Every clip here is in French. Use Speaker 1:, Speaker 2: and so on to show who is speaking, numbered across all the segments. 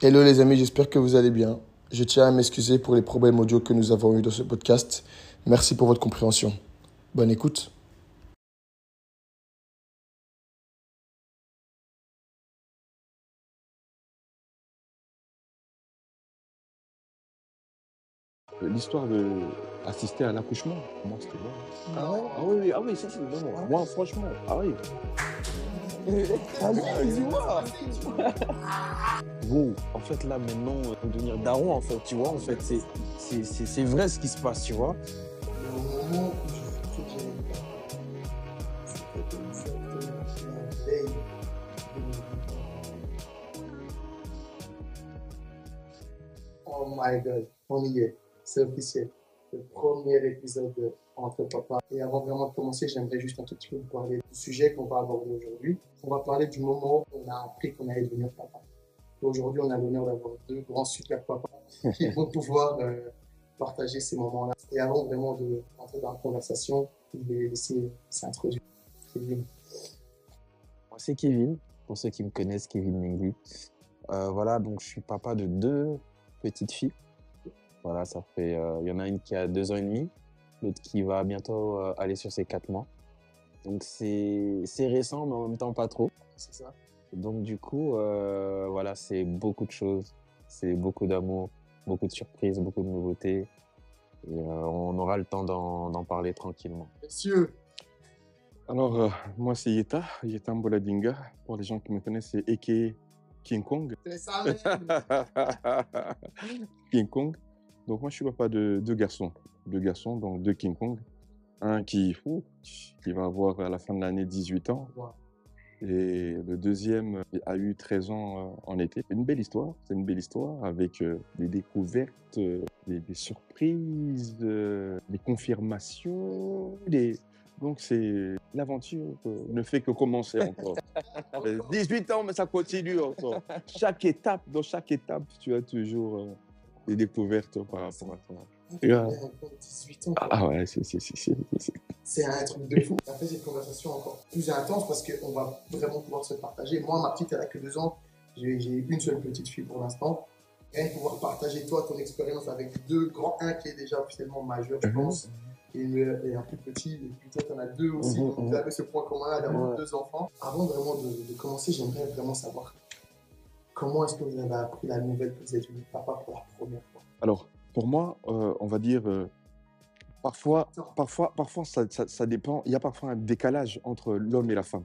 Speaker 1: Hello les amis, j'espère que vous allez bien. Je tiens à m'excuser pour les problèmes audio que nous avons eus dans ce podcast. Merci pour votre compréhension. Bonne écoute.
Speaker 2: L'histoire de assister à l'accouchement, moi c'était bon.
Speaker 3: Ah ouais
Speaker 2: Ah oui, oui, ah oui, ça c'est bon. Moi franchement, ah oui.
Speaker 3: Dis-moi
Speaker 2: Bon, en fait là maintenant, devenir daron en fait, tu vois, en fait c'est, c'est, c'est, c'est vrai ce qui se passe, tu vois.
Speaker 1: Le moment où je fais que j'ai c'était exactement la veille de mon Oh my god, on y est, c'est officiel. Le premier épisode de Entre Papa. Et avant vraiment de commencer, j'aimerais juste un tout petit peu vous parler du sujet qu'on va aborder aujourd'hui. On va parler du moment où on a appris qu'on allait devenir papa. Aujourd'hui, on a l'honneur d'avoir deux grands super papas qui vont pouvoir euh, partager ces moments-là. Et avant vraiment de rentrer dans la conversation, je vais laisser s'introduire. Kevin.
Speaker 2: Moi c'est Kevin, pour ceux qui me connaissent, Kevin Mengui. Euh, voilà, donc je suis papa de deux petites filles. Voilà, ça fait, euh, il y en a une qui a deux ans et demi, l'autre qui va bientôt euh, aller sur ses quatre mois. Donc c'est c'est récent, mais en même temps pas trop.
Speaker 1: C'est ça.
Speaker 2: Donc du coup, euh, voilà, c'est beaucoup de choses, c'est beaucoup d'amour, beaucoup de surprises, beaucoup de nouveautés. Et euh, on aura le temps d'en d'en parler tranquillement.
Speaker 1: Messieurs,
Speaker 4: Alors, euh, moi, c'est Yeta, Yeta Mboladinga. Pour les gens qui me connaissent, c'est Eke King Kong.
Speaker 1: c'est ça même.
Speaker 4: King Kong. Donc, moi, je suis papa de deux garçons. Deux garçons, donc deux King Kong. Un qui, qui va avoir à la fin de l'année 18 ans.
Speaker 1: Wow.
Speaker 4: Et le deuxième a eu 13 ans euh, en été. C'est une belle histoire. C'est une belle histoire avec euh, des découvertes, euh, des, des surprises, des confirmations. Des... Donc, c'est l'aventure ne fait que commencer encore. Euh, 18 ans, mais ça continue encore. Chaque étape, dans chaque étape, tu as toujours des découvertes par rapport à Yeah.
Speaker 1: a 18 ans. quoi.
Speaker 4: Ah ouais, c'est c'est- c'est- c'est-
Speaker 1: un truc de fou. On a fait cette conversation encore plus intense parce qu'on va vraiment pouvoir se partager. Moi, ma petite, elle a que deux ans. J'ai j'ai une seule petite fille pour l'instant. Et pouvoir partager, toi, ton expérience avec deux grands, un qui est déjà officiellement majeur, je
Speaker 4: Mhm.
Speaker 1: pense, et, un plus petit. Et puis toi, tu en as deux aussi.
Speaker 4: Mhm,
Speaker 1: donc vous
Speaker 4: mhm.
Speaker 1: avez ce point commun d'avoir
Speaker 2: Ouais.
Speaker 1: deux enfants. Avant vraiment de, de commencer, j'aimerais vraiment savoir comment est-ce que vous avez appris la nouvelle que vous êtes devenu papa pour la première fois?
Speaker 4: Alors, pour moi, euh, on va dire, euh, parfois, parfois, parfois ça, ça- ça dépend. Il y a parfois un décalage entre l'homme et la femme.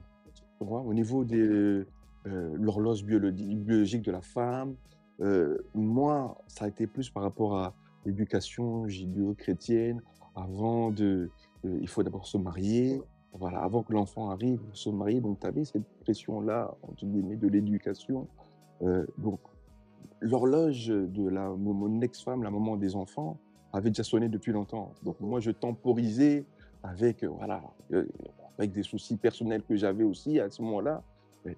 Speaker 4: Vois, au niveau de l'horloge biologi- biologique de la femme, euh, moi, ça a été plus par rapport à l'éducation judéo-chrétienne. Avant de, euh, il faut d'abord se marier. Voilà, avant que l'enfant arrive, se marier. Donc, tu avais cette pression-là, entre guillemets, de l'éducation. Euh, donc, l'horloge de la, mon ex-femme, la maman des enfants, avait déjà sonné depuis longtemps. Donc moi, je temporisais avec, euh, voilà, euh, avec des soucis personnels que j'avais aussi à ce moment-là.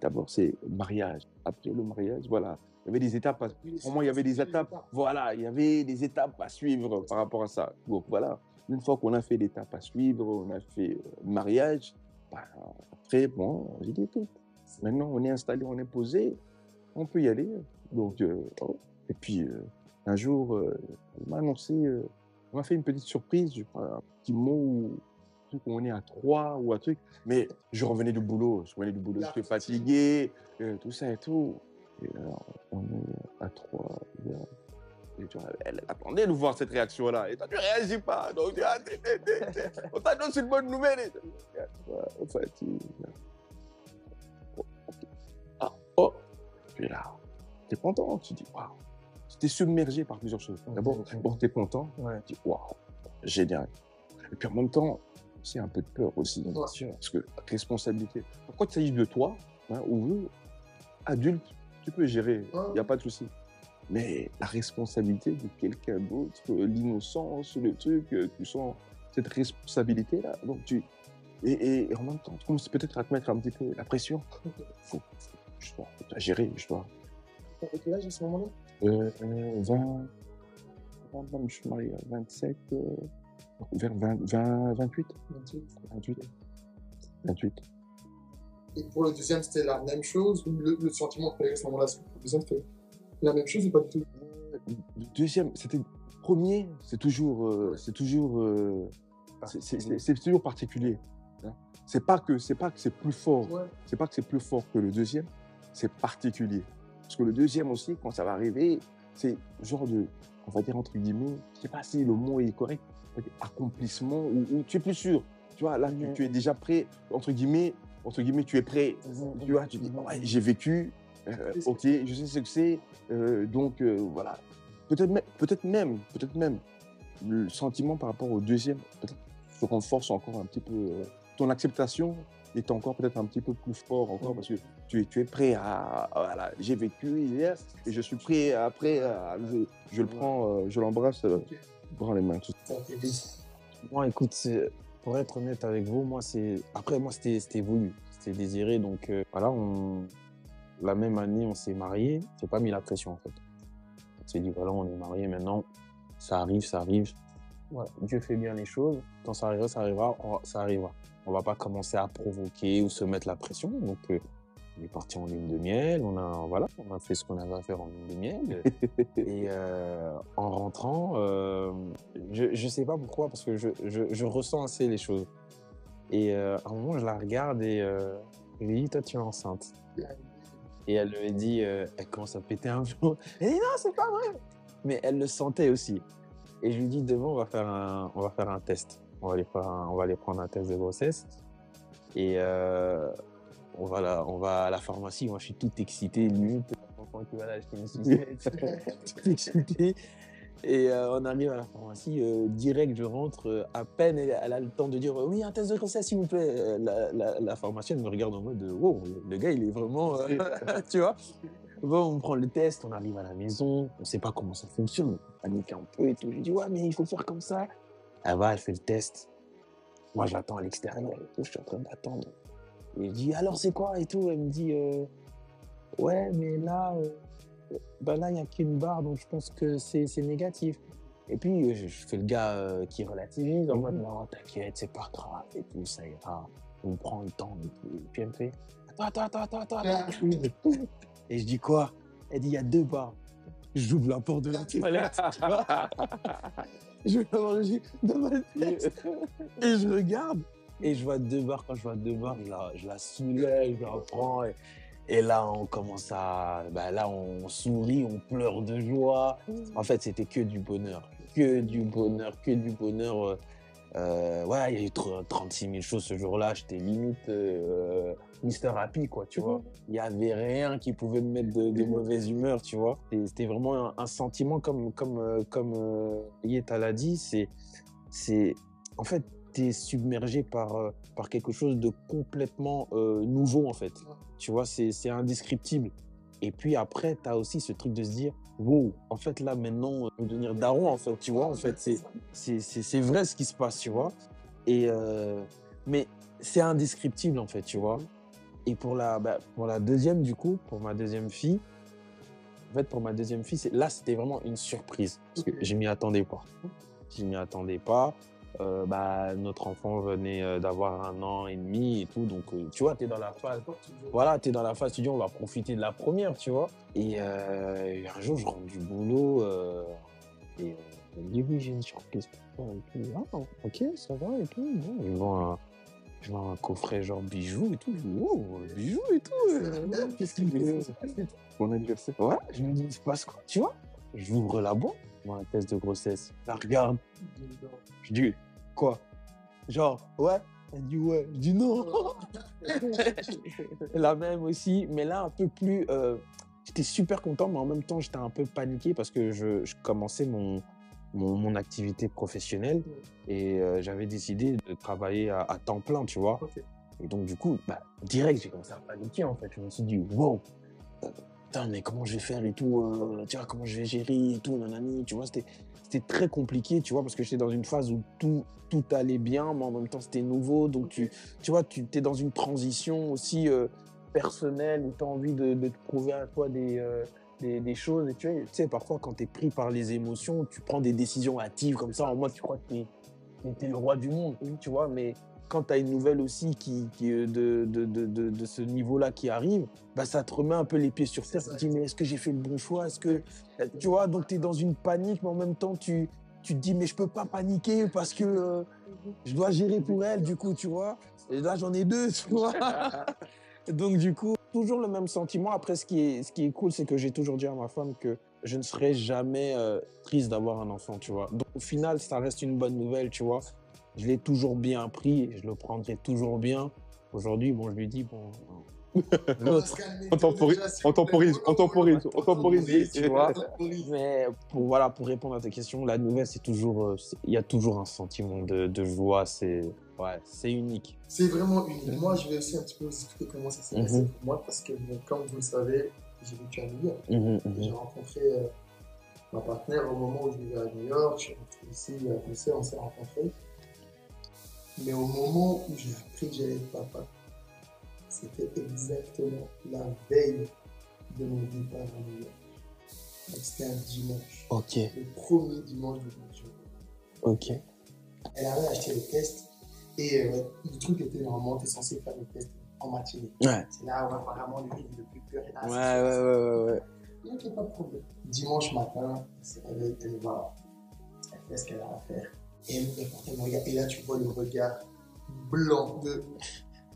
Speaker 4: D'abord, c'est le mariage. Après le mariage, voilà, il y avait des étapes. À, pour moi, il y avait des étapes. Voilà, il y avait des étapes à suivre par rapport à ça. Donc voilà, une fois qu'on a fait l'étape à suivre, on a fait euh, le mariage, bah, après, bon, j'ai dit, écoute, maintenant on est installé, on est posé, on peut y aller. Donc, euh, oh. et puis, euh, un jour, euh, elle m'a annoncé, on m'a fait une petite surprise, je crois, un petit mot, truc où on est à trois ou un truc. Mais je revenais du boulot, je revenais du boulot, j'étais fatigué, tout ça et tout. Et alors, on est à trois. bien. Et tu vois, elle, attendait de voir cette réaction-là. Et toi, tu réagis pas. Donc, tu ah, t'es- t'es- on t'annonce une bonne nouvelle. Et tu vois, on Puis là, t'es content. Tu dis, waouh. Tu t'es submergé par plusieurs choses. D'abord, bon, t'es content.
Speaker 2: Ouais.
Speaker 4: Tu dis, waouh, génial. Et puis en même temps, c'est un peu de peur aussi.
Speaker 1: Bien sûr.
Speaker 4: Parce que responsabilité. Quand il s'agit de toi, hein, ou adulte, tu peux gérer, il
Speaker 1: Ouais.
Speaker 4: n'y a pas de souci. Mais la responsabilité de quelqu'un d'autre, l'innocence, le truc, euh, tu sens cette responsabilité-là. Donc tu. Et, et- et en même temps, tu commences peut-être à te mettre un petit peu la pression. Faut, faut- je dois gérer, je dois.
Speaker 1: T'avais quel âge à ce moment-là?
Speaker 4: Euh, euh, 20, 20, je suis marié à 27, euh, vers 20, 20, 28,
Speaker 1: 28.
Speaker 4: 28, 28.
Speaker 1: Et pour le deuxième, c'était la même chose ou le, le sentiment que tu à ce moment-là le deuxième, c'était la même chose ou pas du tout?
Speaker 4: Euh, Le deuxième, c'était premier, c'est toujours, euh, c'est toujours, euh, c'est particulier. hein. C'est pas que c'est pas que c'est plus fort,
Speaker 1: Ouais.
Speaker 4: c'est pas que c'est plus fort que le deuxième, c'est particulier. Parce que le deuxième aussi, quand ça va arriver, c'est genre de, on va dire entre guillemets, je sais pas si le mot est correct, accomplissement ou, ou tu es plus sûr. Tu vois, là, tu, tu es déjà prêt, entre guillemets, entre guillemets, tu es prêt. Tu vois, tu dis, ouais, j'ai vécu, euh, ok, je sais ce que c'est, euh, donc euh, voilà. Peut-être même, peut-être même, peut-être même, le sentiment par rapport au deuxième, peut-être se renforce encore un petit peu. ton acceptation est encore peut-être un petit peu plus fort encore parce que tu es, tu es prêt à, voilà, j'ai vécu hier et je suis prêt après, à- je, je le prends, euh, je l'embrasse, euh,
Speaker 1: Ok.
Speaker 4: grand les mains. tout.
Speaker 2: Moi, écoute, pour être honnête avec vous, moi, c'est. Après, moi, c'était c'était voulu, c'était désiré. Donc, euh, voilà, on... la même année, on s'est mariés. J'ai pas mis la pression, en fait. On s'est dit, voilà, on est mariés maintenant. Ça arrive, ça arrive. Voilà, Dieu fait bien les choses. Quand ça arrivera, ça arrivera, ça arrivera. On va pas commencer à provoquer ou se mettre la pression. Donc, euh, on est parti en lune de miel. On a, voilà, on a fait ce qu'on avait à faire en lune de miel. Et euh, en rentrant, euh, je, je sais pas pourquoi, parce que je, je, je ressens assez les choses. Et euh, à un moment, je la regarde et je lui dis, toi, tu es enceinte. Et elle lui dit, elle commence à péter un plomb. Elle dit, non, c'est pas vrai. Mais elle le sentait aussi. Et je lui dis, demain, on va faire un, on va faire un test. On va faire un- on va aller prendre un test de grossesse. Et euh, on, va là, on va à la pharmacie. Moi, je suis tout excité. Limite, qui va l'acheter une sucette. tout excité. Et euh, on arrive à la pharmacie, euh, direct, je rentre, euh, à peine elle, elle a le temps de dire oui, un test de grossesse, s'il vous plaît. La, la, la pharmacienne me regarde en mode wow, le gars, il est vraiment. tu vois Bon, on prend le test, on arrive à la maison, on sait pas comment ça fonctionne, on panique un peu et tout. Je dis ouais, mais il faut faire comme ça. Elle va, elle fait le test. Moi, j'attends à l'extérieur et tout, je suis en train d'attendre. Et je dis alors c'est quoi et tout. Elle me dit euh, ouais, mais là. euh, ben là, il n'y a qu'une barre, donc je pense que c'est c'est négatif. Et puis, euh, je, je fais le gars euh, qui relativise, en mode, non, t'inquiète, c'est pas grave, et tout, ça ira. On prend le temps, et tout. Et puis elle me fait, attends, attends, attends, attends, attends. Et je dis quoi? Elle dit, il y a deux barres. J'ouvre la porte de la toilette. Je vais voir, je dis, dans ma tête. Et je regarde, et je vois deux barres. Quand je vois deux barres, je la, je la soulève, je la prends. Et, et là, on commence à. bah là, on sourit, on pleure de joie. En fait, c'était que du bonheur. Que du bonheur, que du bonheur. euh, euh, ouais, il y a eu tr- 36 000 choses ce jour-là. J'étais limite euh, Mister Happy, quoi, tu vois. Il n'y avait rien qui pouvait me mettre de, de mauvaise humeur, tu vois. C'était vraiment un, un sentiment, comme, comme, euh, comme euh, Yeta l'a dit, c'est. c'est En fait, tu es submergé par, euh, par quelque chose de complètement euh, nouveau, en fait. Tu vois, c'est c'est indescriptible. Et puis après, tu as aussi ce truc de se dire, wow, en fait, là, maintenant, je vais devenir daron, en fait, tu vois. En fait, c'est c'est- c'est c'est vrai ce qui se passe, tu vois. Et, euh, mais c'est indescriptible, en fait, tu vois. Et pour la, bah, pour la deuxième, du coup, pour ma deuxième fille, en fait, pour ma deuxième fille, là, c'était vraiment une surprise. Parce que je m'y attendais pas. Je m'y attendais pas. Euh, bah, notre enfant venait euh, d'avoir un an et demi et tout. Donc, euh, tu vois, tu es dans la phase. Voilà, tu es dans la phase, tu dis, on va profiter de la première, tu vois. Et euh, un jour, je rentre du boulot et elle me dit, oui, j'ai une surprise pour toi. Et tout. Ah, ok, ça va et tout. Bon, je vends un coffret genre bijoux et tout. Je dis, wow, bijoux et tout. euh, Qu'est-ce qu'il fait
Speaker 4: Mon anniversaire.
Speaker 2: Ouais, je me dis, il se passe quoi, tu vois? J'ouvre la boîte, je vois un test de grossesse. Je la regarde, je dis, quoi? Genre, ouais Elle dit, ouais. Je dis, non La même aussi, mais là, un peu plus. euh, j'étais super content, mais en même temps, j'étais un peu paniqué parce que je, je commençais mon, mon, mon activité professionnelle et euh, j'avais décidé de travailler à, à temps plein, tu vois. Et donc, du coup, bah, direct, j'ai commencé à paniquer, en fait. Je me suis dit, wow, putain, mais comment je vais faire et tout, euh, tu vois, comment je vais gérer et tout, nanani, tu vois, c'était, c'était très compliqué, tu vois, parce que j'étais dans une phase où tout, tout allait bien, mais en même temps, c'était nouveau. Donc, tu, tu vois, tu es dans une transition aussi euh, personnelle où tu as envie de, de te prouver à toi des, euh, des, des choses. Et tu, vois, tu sais, parfois, quand tu es pris par les émotions, tu prends des décisions hâtives comme ça, en mode, tu crois que tu es, le roi du monde, tu vois, mais quand tu as une nouvelle aussi qui, de, de, de, de ce niveau-là qui arrive, bah, ça te remet un peu les pieds sur terre. Tu te dis, mais est-ce que j'ai fait le bon choix? Est-ce que. Tu vois, donc tu es dans une panique, mais en même temps, tu, tu te dis, mais je peux pas paniquer parce que euh, je dois gérer pour elle, du coup, tu vois. Et là, j'en ai deux, tu vois. donc, du coup, toujours le même sentiment. Après, ce qui est, ce qui est cool, c'est que j'ai toujours dit à ma femme que je ne serai jamais euh, triste d'avoir un enfant, tu vois. Donc, au final, ça reste une bonne nouvelle, tu vois. Je l'ai toujours bien pris et je le prendrai toujours bien. Aujourd'hui, bon, je lui dis, bon,
Speaker 4: On temporise, on temporise, on temporise, on temporise.
Speaker 2: tu vois. Mais pour, voilà, pour répondre à ta question, la nouvelle, c'est toujours, euh, il y a toujours un sentiment de, de joie. C'est, ouais, c'est unique.
Speaker 1: C'est vraiment unique. Moi, je vais aussi un petit peu vous expliquer comment ça s'est passé
Speaker 2: Mhm.
Speaker 1: pour moi parce que, comme vous le savez, j'ai vécu à New York.
Speaker 2: Mhm, mhm.
Speaker 1: J'ai rencontré euh, ma partenaire au moment où je vivais à New York. Je suis rentré ici à Bruxelles, on s'est rencontrés. Mais au moment où j'ai appris que j'allais être papa, c'était exactement la veille de mon départ à New York. Donc c'était un dimanche,
Speaker 2: Ok,
Speaker 1: le premier dimanche de mon jour.
Speaker 2: ok.
Speaker 1: Elle avait acheté le test et euh, le truc était normalement, tu es censé faire le test en matinée.
Speaker 2: Ouais.
Speaker 1: C'est là où apparemment le livre le plus pur est là.
Speaker 2: Ouais, ouais, ouais, ouais, ouais.
Speaker 1: Ok, pas de problème. Dimanche matin, elle se réveille, elle va, elle fait ce qu'elle a à faire. Et regarde, et là tu vois le regard blanc de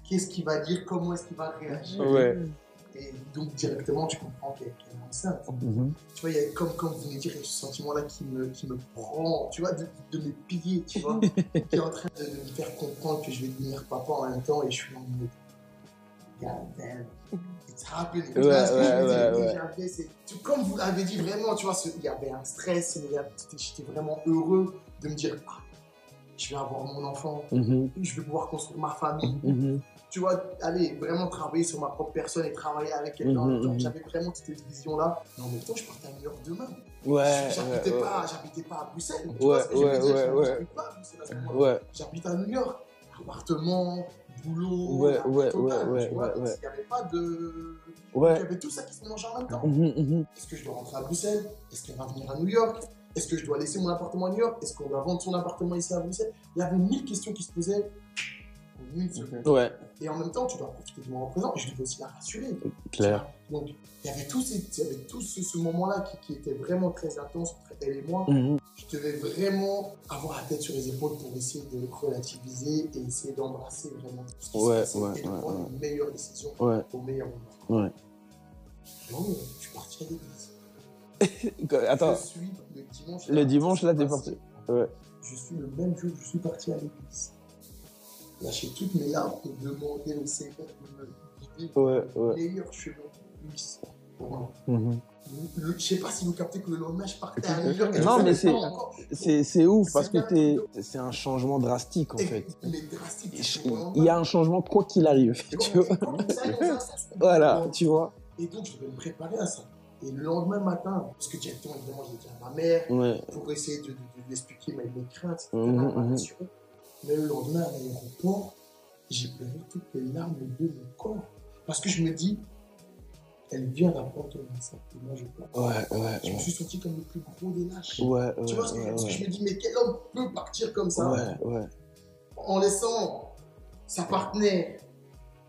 Speaker 1: qu'est-ce qu'il va dire, comment est-ce qu'il va réagir?
Speaker 2: Ouais.
Speaker 1: Et donc directement tu comprends qu'elle est enceinte.
Speaker 2: Mhm.
Speaker 1: Tu vois, il y a comme, comme vous venez de dire, il y a ce sentiment-là qui me, qui me prend, tu vois, de, de me piller, tu vois, qui est en train de, me faire comprendre que je vais devenir papa en même temps et je suis en mode, God damn, it's happening.
Speaker 2: Ouais, ouais, ouais, ouais.
Speaker 1: Comme vous l'avez dit vraiment, tu vois, il y avait un stress, j'étais vraiment heureux de me dire, ah, je vais avoir mon enfant,
Speaker 2: Mhm,
Speaker 1: je vais pouvoir construire ma famille,
Speaker 2: mhm.
Speaker 1: Tu vois, aller vraiment travailler sur ma propre personne et travailler avec quelqu'un. Donc,
Speaker 2: mhm.
Speaker 1: J'avais vraiment cette vision-là. Mais en même temps, je partais à New York demain.
Speaker 2: Ouais,
Speaker 1: J'habitais
Speaker 2: ouais,
Speaker 1: pas, j'habitais pas à Bruxelles. Tu
Speaker 2: Ouais,
Speaker 1: vois ce que je veux
Speaker 2: ouais, ouais, ouais.
Speaker 1: j'habite pas à Bruxelles à ce moment-là.
Speaker 2: ouais.
Speaker 1: J'habite à New York. Appartement, boulot.
Speaker 2: Ouais, ouais,
Speaker 1: totale,
Speaker 2: ouais,
Speaker 1: tu vois.
Speaker 2: ouais, ouais.
Speaker 1: Il n'y avait pas de. Il
Speaker 2: Ouais.
Speaker 1: y avait tout ça qui se mélangeait en même temps.
Speaker 2: Mhm, mhm.
Speaker 1: Est-ce que je dois rentrer à Bruxelles? Est-ce qu'elle va venir à New York? Est-ce que je dois laisser mon appartement à New York? Est-ce qu'on va vendre son appartement ici à Bruxelles? Il y avait mille questions qui se posaient
Speaker 2: Ouais,
Speaker 1: Et en même temps, tu dois profiter du moment présent et je devais aussi la rassurer.
Speaker 2: clair.
Speaker 1: Donc, il y avait tout, ces- y avait tout ce, ce moment-là qui, qui était vraiment très intense entre elle et moi.
Speaker 2: Mhm.
Speaker 1: Je devais vraiment avoir la tête sur les épaules pour essayer de relativiser et essayer d'embrasser vraiment tout ce qui
Speaker 2: Ouais,
Speaker 1: se
Speaker 2: ouais,
Speaker 1: et de
Speaker 2: ouais,
Speaker 1: prendre
Speaker 2: ouais.
Speaker 1: une meilleure décision
Speaker 2: Ouais.
Speaker 1: au meilleur moment.
Speaker 2: Ouais.
Speaker 1: Non, mais je suis parti à l'église.
Speaker 2: Attends,
Speaker 1: Je suis le dimanche.
Speaker 2: le dimanche, là, t'es parti. Ouais.
Speaker 1: Je suis le même jour, je suis parti à l'église. Lâcher toutes mes larmes pour demander au Seigneur de me guider
Speaker 2: Ouais,
Speaker 1: le
Speaker 2: ouais.
Speaker 1: meilleur chemin pour moi.
Speaker 2: Mhm.
Speaker 1: Le- Je sais pas si vous captez que le lendemain, je partais à et
Speaker 2: Non, mais c'est- ouf parce que
Speaker 1: bien.
Speaker 2: c'est un changement drastique en fait.
Speaker 1: Mais drastique.
Speaker 2: Il y a un changement quoi qu'il arrive, tu vois. Voilà, tu vois.
Speaker 1: Et donc, je devais me préparer à ça. Et le lendemain matin, parce que directement, évidemment, j'ai dit à ma mère
Speaker 2: Ouais.
Speaker 1: pour essayer de, de, de lui expliquer mes, mes craintes, etc.
Speaker 2: Mhm, mhm.
Speaker 1: Mais le lendemain, à l'aéroport, j'ai pleuré toutes les larmes de mon corps. Parce que je me dis, elle vient d'apprendre ton ça. Et moi, je pleure.
Speaker 2: Ouais, ouais,
Speaker 1: Je me suis senti comme le plus gros des lâches.
Speaker 2: ouais. Ouais,
Speaker 1: Tu vois ce que je veux dire?
Speaker 2: Ouais,
Speaker 1: Parce que je me dis, mais quel homme peut partir comme ça?
Speaker 2: Ouais, ouais.
Speaker 1: en laissant sa partenaire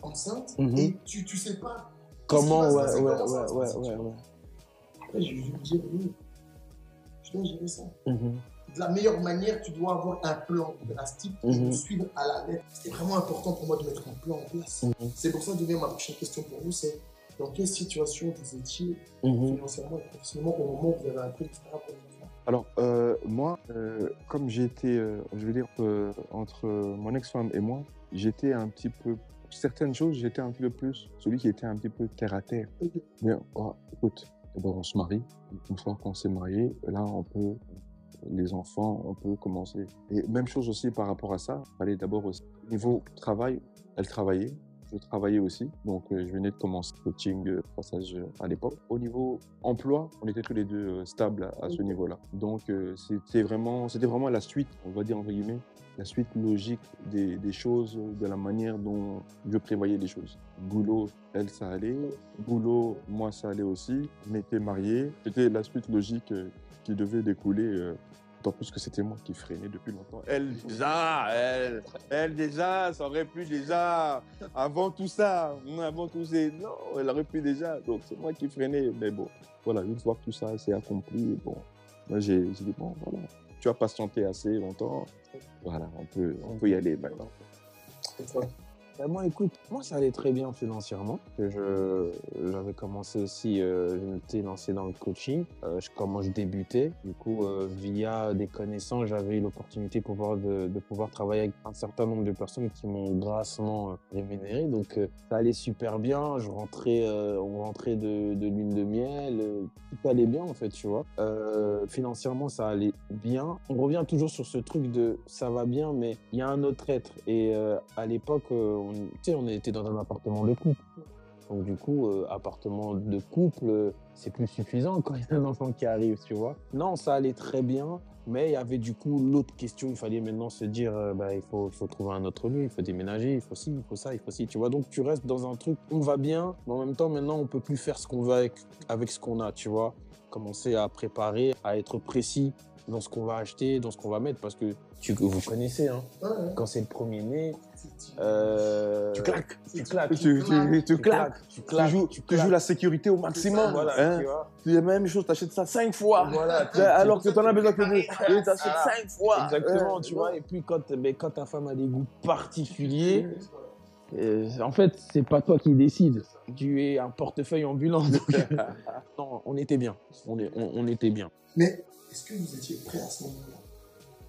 Speaker 1: enceinte
Speaker 2: Mhm.
Speaker 1: et tu, tu sais pas
Speaker 2: Comment, ouais,
Speaker 1: passer,
Speaker 2: ouais,
Speaker 1: comment ça va
Speaker 2: ouais, ouais, ouais.
Speaker 1: Après, j'ai dû me dire, oui, je dois gérer ça.
Speaker 2: Mhm.
Speaker 1: De la meilleure manière, tu dois avoir un plan drastique et le suivre à la lettre. C'était vraiment important pour moi de mettre un plan en place.
Speaker 2: Mhm.
Speaker 1: C'est pour ça, devient ma prochaine question pour vous, c'est dans quelle situation vous étiez
Speaker 2: Mhm.
Speaker 1: financièrement et professionnellement au moment où vous avez appris, etc. pour
Speaker 4: Alors, euh, moi, euh, comme j'ai été, euh, je veux dire, euh, entre mon ex-femme et moi, j'étais un petit peu, certaines choses, j'étais un petit peu plus celui qui était un petit peu terre à terre. Mais oh, écoute, d'abord on se marie. Une fois qu'on s'est marié, là, on peut, les enfants, on peut commencer. Et même chose aussi par rapport à ça. Fallait d'abord aussi, niveau travail, elle travaillait. Je travaillais aussi, donc euh, je venais de commencer coaching euh, passage euh, à l'époque. Au niveau emploi, on était tous les deux stables à, ce niveau-là. Donc c'était vraiment, c'était vraiment la suite, on va dire entre guillemets, la suite logique des, des choses, de la manière dont je prévoyais les choses. Boulot, elle, ça allait. Boulot, moi, ça allait aussi. On était mariés. C'était la suite logique qui devait découler euh, D'autant plus que c'était moi qui freinais depuis longtemps. Elle, déjà, elle, elle, déjà, ça aurait pu déjà, avant tout ça, avant tout ça, non, elle aurait pu déjà. Donc, c'est moi qui freinais. Mais bon, voilà, une fois que tout ça s'est accompli, bon, moi, j'ai dit, bon, voilà, tu as patienté assez longtemps. Voilà, on peut, on peut y aller maintenant.
Speaker 2: Bah, moi, écoute, moi, ça allait très bien financièrement. Je, j'avais commencé aussi, euh, je m'étais lancé dans le coaching. Euh, je, comment je débutais. Du coup, euh, via des connaissances, j'avais eu l'opportunité pouvoir de, de, pouvoir travailler avec un certain nombre de personnes qui m'ont grassement rémunéré. Donc, ça allait super bien. Je rentrais, on rentrait de, de lune de miel. tout allait bien, en fait, tu vois. financièrement, ça allait bien. On revient toujours sur ce truc de ça va bien, mais il y a un autre être. Et à l'époque, on, on était dans un appartement de couple. Donc du coup, euh, appartement de couple, c'est plus suffisant quand il y a un enfant qui arrive, tu vois. Non, ça allait très bien, mais il y avait du coup l'autre question, il fallait maintenant se dire, euh, bah, il, faut, il faut trouver un autre lieu, il faut déménager, il faut ci, il faut ça, il faut ci, tu vois. Donc tu restes dans un truc, on va bien, mais en même temps, maintenant, on peut plus faire ce qu'on veut avec, avec ce qu'on a, tu vois. Commencer à préparer, à être précis dans ce qu'on va acheter, dans ce qu'on va mettre, parce que tu, vous connaissez, hein, quand c'est le premier né,
Speaker 4: euh, tu claques,
Speaker 2: tu claques,
Speaker 4: tu, tu, tu, claques, tu, claques, joues, tu, joues la sécurité au maximum. Voilà, hein. tu vois. C'est la même chose, tu achètes ça cinq fois, voilà, alors que tu en as besoin que deux, tu achètes cinq fois.
Speaker 2: Exactement, tu vois, et puis quand, quand ta femme a des goûts particuliers, euh, en fait, c'est pas toi qui décides. Tu es un portefeuille ambulant. non, on était bien. On, est, on, on était bien.
Speaker 1: Mais est-ce que vous étiez prêt à ce moment-là?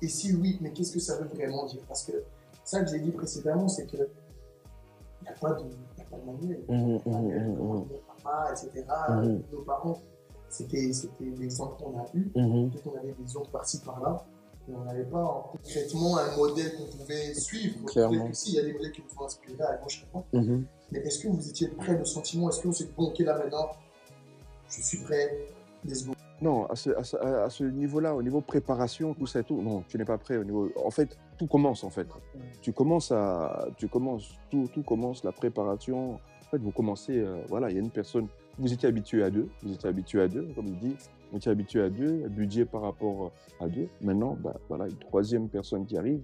Speaker 1: Et si oui, mais qu'est-ce que ça veut vraiment dire? Parce que ça que j'ai dit précédemment, c'est que il n'y a, pas de, manuel. Mmh, mmh, mmh, papa, etc. Nos parents, c'était l'exemple qu'on a eu. Peut-être qu'on avait des ondes par-ci par-là. Mais on n'avait pas concrètement un modèle qu'on pouvait suivre.
Speaker 2: Clairement.
Speaker 1: il y a des modèles qui nous font inspirer à gauche à droite. Mais est-ce que vous étiez prêt le sentiment? Est-ce que vous êtes bon, ok, là maintenant, je suis prêt, let's go?
Speaker 4: Non, à ce, à ce, niveau-là, au niveau préparation, tout ça et tout, non, tu n'es pas prêt au niveau. En fait, tout commence en fait. Tu commences à, tu commences, tout, tout commence, la préparation. En fait, vous commencez, euh, voilà, il y a une personne. Vous étiez habitué à deux, vous étiez habitué à deux, comme il dit, vous étiez habitué à deux, budget par rapport à deux. Maintenant, bah, voilà, une troisième personne qui arrive.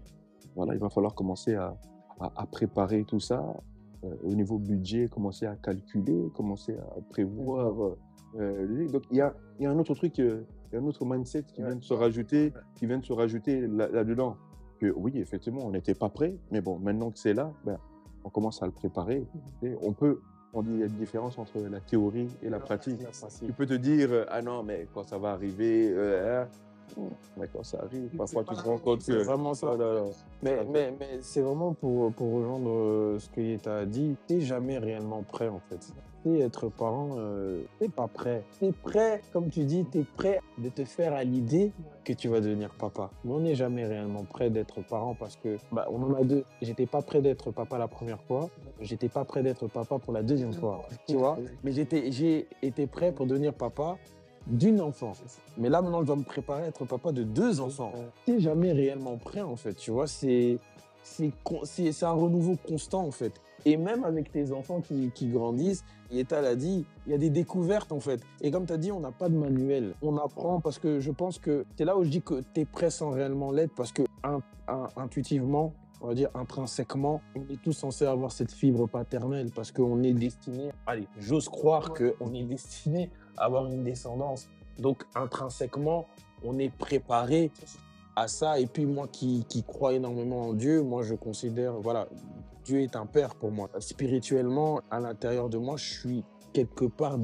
Speaker 4: Voilà, il va falloir commencer à, à, préparer tout ça. Euh, au niveau budget, commencer à calculer, commencer à prévoir. Euh, donc il y a, y a, un autre truc, il y a un autre mindset qui vient de se rajouter, qui vient de se rajouter là-dedans. Que oui, effectivement, on n'était pas prêt, mais bon, maintenant que c'est là, ben, on commence à le préparer. Et on peut, on dit il y a une différence entre la théorie et la pratique. Tu peux te dire, ah non, mais quand ça va arriver, euh, hein, mais quand ça arrive, parfois tu te rends compte que.
Speaker 2: C'est vraiment ça. mais, mais, mais c'est vraiment pour, pour rejoindre euh, ce que tu as dit, tu n'es jamais réellement prêt en fait être parent, euh, t'es pas prêt. T'es prêt, comme tu dis, t'es prêt de te faire à l'idée que tu vas devenir papa. Mais on n'est jamais réellement prêt d'être parent parce que, bah, on en a deux. J'étais pas prêt d'être papa la première fois. J'étais pas prêt d'être papa pour la deuxième fois. Tu vois? Mais j'étais, j'ai été prêt pour devenir papa d'une enfant. Mais là, maintenant, je dois me préparer à être papa de deux enfants. T'es jamais réellement prêt, en fait. Tu vois, c'est, c'est un renouveau constant, en fait. Et même avec tes enfants qui, qui grandissent, Yeta l'a dit, il y a des découvertes en fait. Et comme tu as dit, on n'a pas de manuel. On apprend parce que je pense que c'est là où je dis que tu es prêt sans réellement l'être parce que intuitivement, on va dire intrinsèquement, on est tous censés avoir cette fibre paternelle parce qu'on est destiné, allez, j'ose croire qu'on est destiné à avoir une descendance. Donc intrinsèquement, on est préparé à ça. Et puis moi qui, qui crois énormément en Dieu, moi je considère, voilà, Dieu est un père pour moi. Spirituellement, à l'intérieur de moi, je suis quelque part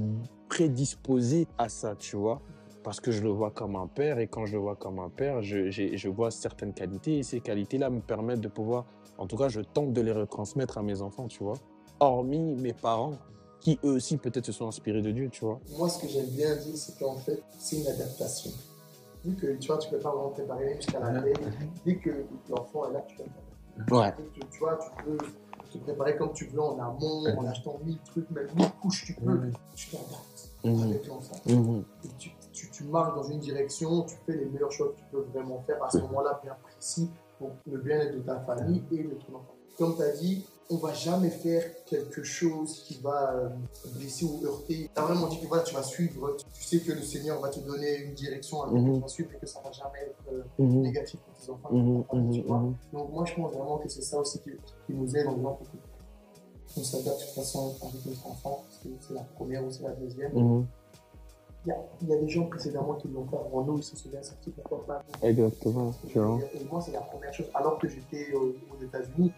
Speaker 2: prédisposé à ça, tu vois. Parce que je le vois comme un père et quand je le vois comme un père, je, je vois certaines qualités et ces qualités-là me permettent de pouvoir, en tout cas, je tente de les retransmettre à mes enfants, tu vois. Hormis mes parents qui eux aussi peut-être se sont inspirés de Dieu, tu vois.
Speaker 1: Moi, ce que j'aime bien dire, c'est qu'en fait, c'est une adaptation. Vu que tu vois, tu peux pas vraiment préparer jusqu'à la veille, dès que l'enfant est là, tu peux
Speaker 2: Ouais.
Speaker 1: Tu, vois, tu peux te préparer comme tu veux en amont, en achetant mille trucs, même mille couches, tu peux. Tu t'adaptes mmh. avec l'enfant. Mmh. Tu, tu, tu, marches dans une direction, tu fais les meilleurs choix que tu peux vraiment faire à ce moment-là, bien précis, pour le bien-être de ta famille et de ton enfant. Comme tu as dit, on va jamais faire quelque chose qui va euh, blesser ou heurter. Tu as vraiment dit que voilà, tu vas suivre, tu sais que le Seigneur va te donner une direction à laquelle
Speaker 2: Mhm.
Speaker 1: tu vas suivre et que ça va jamais être euh,
Speaker 2: Mhm.
Speaker 1: négatif pour tes enfants.
Speaker 2: Mhm,
Speaker 1: tu
Speaker 2: mhm,
Speaker 1: vois?
Speaker 2: mhm.
Speaker 1: Donc moi, je pense vraiment que c'est ça aussi qui, qui nous aide en disant que on s'adapte de toute façon avec notre enfant, parce que c'est la première ou c'est la deuxième.
Speaker 2: Mhm.
Speaker 1: Il y, a, il y a des gens précédemment qui l'ont fait avant nous, ils se souviennent sortis pourquoi pas.
Speaker 2: Exactement, tu vois.
Speaker 1: Et moi, c'est la première chose. Alors que j'étais aux, aux États-Unis,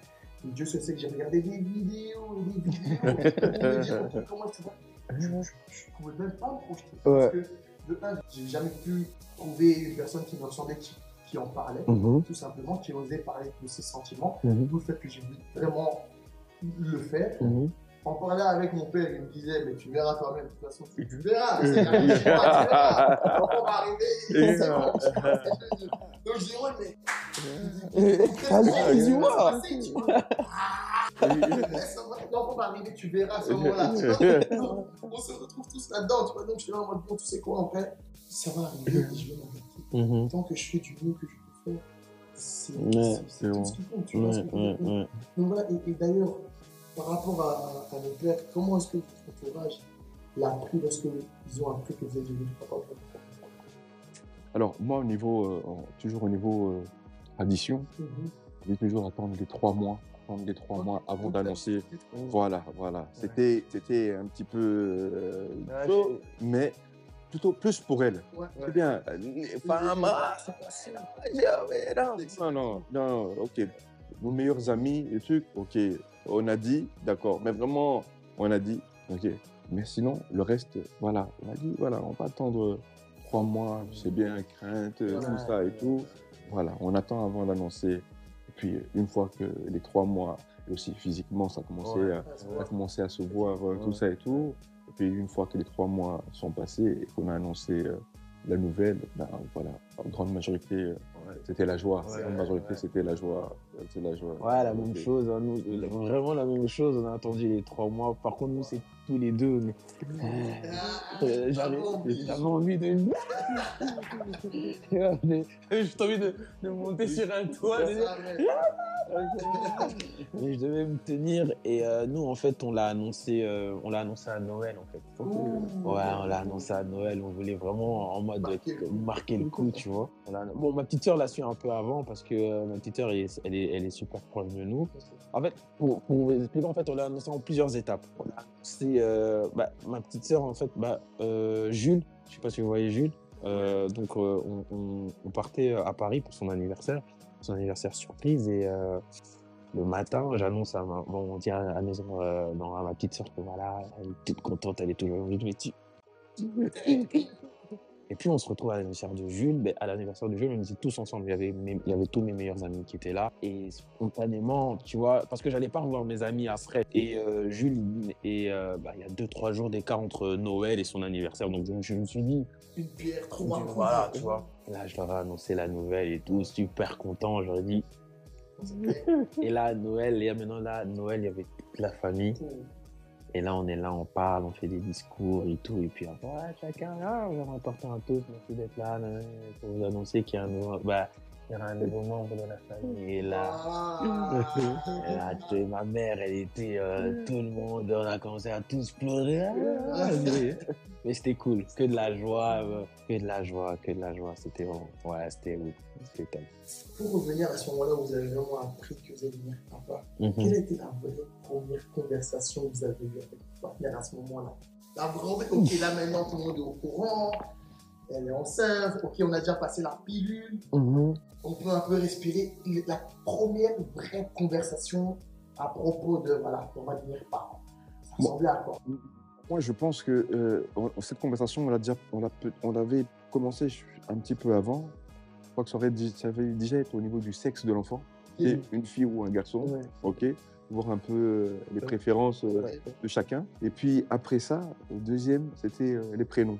Speaker 1: Dieu se sait que j'ai regardé des vidéos et des vidéos. comment tu vois je, je pouvais même pas me projeter.
Speaker 2: Ouais.
Speaker 1: Parce que, de un, j'ai jamais pu trouver une personne qui me ressemblait, qui, qui en parlait,
Speaker 2: Mhm.
Speaker 1: tout simplement, qui osait parler de ses sentiments.
Speaker 2: Mhm.
Speaker 1: D'où le fait que j'ai voulu vraiment le faire.
Speaker 2: Mhm.
Speaker 1: En parlant avec mon père, il me disait, mais tu verras toi-même, de toute façon, tu, tu verras. c'est on va arriver, c'est bon. Donc je dis, ouais, mais.
Speaker 2: Vas-y, dis-moi.
Speaker 1: Ah, Quand on va arriver, tu verras ce moment-là. On se retrouve tous là-dedans, tu vois. Donc je suis là en mode, bon, tu sais quoi, en fait, ça va arriver, je vais m'arrêter.
Speaker 2: Mhm.
Speaker 1: Tant que je fais du mieux que je peux faire, c'est tout
Speaker 4: bon.
Speaker 1: ce qui compte, tu vois et d'ailleurs, par rapport à, à, à nos pères, comment est-ce que votre entourage l'a pris lorsque ils ont appris que vous êtes devenu papa
Speaker 4: Alors, moi, au niveau, euh, toujours au niveau euh, tradition,
Speaker 1: Mhm.
Speaker 4: je vais toujours attendre les trois mois, attendre les trois mois avant
Speaker 1: Donc,
Speaker 4: d'annoncer. Voilà, voilà. C'était, c'était un petit peu euh, mais plutôt plus pour elle.
Speaker 1: Ouais,
Speaker 4: C'est
Speaker 1: ouais.
Speaker 4: bien. Les femmes, ah, non, non, non, non, ok. Nos meilleurs amis, et trucs, ok. On a dit, d'accord. Mais vraiment, on a dit, ok. Mais sinon, le reste, voilà. On a dit, voilà, on va attendre trois mois, c'est bien, crainte, tout ça et tout. Voilà, on attend avant d'annoncer. Puis, une fois que les trois mois, et aussi physiquement, ça a commencé
Speaker 2: Ouais.
Speaker 4: à,
Speaker 1: Ouais.
Speaker 4: a commencé à se voir, euh, tout ça et tout. Et puis une fois que les trois mois sont passés et qu'on a annoncé euh, la nouvelle, ben, voilà, en grande majorité, euh, c'était la joie.
Speaker 2: Ouais,
Speaker 4: en majorité,
Speaker 2: ouais.
Speaker 4: c'était la joie. C'était la joie.
Speaker 2: Ouais, la même chose. hein, nous, vraiment la même chose. On a attendu les trois mois. Par contre, nous, c'est tous les deux. mais-
Speaker 1: Ah,
Speaker 2: Euh, J'avais envie de. J'avais juste envie de, de monter sur un toit.
Speaker 1: C'est.
Speaker 2: Mais je devais me tenir. Et euh, nous, en fait, on l'a annoncé, euh, on l'a annoncé à Noël, en fait.
Speaker 1: Ouh.
Speaker 2: Ouais, on l'a annoncé à Noël. On voulait vraiment en mode
Speaker 1: Marquer le coup.
Speaker 2: marquer le coup, tu vois. Bon, ma petite sœur l'a su un peu avant parce que euh, ma petite sœur, elle est, elle est, elle est super proche de nous. En fait, pour, pour vous expliquer, en fait, on l'a annoncé en plusieurs étapes. Euh, bah, ma petite sœur, en fait, bah, Jules, je sais pas si vous voyez Jules. Donc, on, on- on partait à Paris pour son anniversaire, son anniversaire surprise. Et euh, le matin, j'annonce à ma, bon, on dit à la maison, euh, non, à ma petite sœur que voilà, elle est toute contente, elle est toujours mais tu- et puis on se retrouve à l'anniversaire de Jules. Ben, à l'anniversaire de Jules, on était tous ensemble. Il y, avait mes- il y avait tous mes meilleurs amis qui étaient là. Et spontanément, tu vois, parce que j'allais pas revoir mes amis à Fred. Et euh, Jules, et euh, bah, il y a deux, trois jours d'écart entre Noël et son anniversaire. Donc je, je me suis dit,
Speaker 1: Une pierre, trois
Speaker 2: voilà, tu vois. Là, je leur ai annoncé la nouvelle et tout, super content. J'aurais dit. Et là, Noël, et maintenant là, Noël, il y avait toute la famille. Et là, on est là, on parle, on fait des discours et tout. Et puis après, ouais, chacun, ah, on va rapporter un toast, merci d'être là. Pour vous annoncer qu'il y a un nouveau, bah, il y aura un nouveau membre de la famille. Et là,
Speaker 1: Ah.
Speaker 2: et là, tu sais, ma mère, elle était, euh, tout le monde, on a commencé à tous pleurer. Ah, mais mais c'était cool, que de la joie, euh, que de la joie, que de la joie. C'était vraiment, ouais, c'était ouf. C'était calme.
Speaker 1: Pour revenir à ce moment-là où vous avez vraiment appris que vous allez devenir papa,
Speaker 2: Mhm.
Speaker 1: quelle était la vraie première conversation que vous avez eue avec votre partenaire à ce moment-là? La vraie, ok, là maintenant tout le monde est au courant, elle est enceinte, ok, on a déjà passé la pilule,
Speaker 2: Mhm.
Speaker 1: on peut un peu respirer. La première vraie conversation à propos de, voilà, on va devenir parent. Ça ressemblait à quoi?
Speaker 4: Moi, je pense que euh, cette conversation, on l'a déjà, on l'avait commencé un petit peu avant. Je crois que ça, aurait, ça avait déjà été au niveau du sexe de l'enfant, une fille ou un garçon,
Speaker 1: Ouais.
Speaker 4: ok, voir un peu euh, les préférences euh, de chacun. Et puis après ça, le deuxième, c'était les prénoms.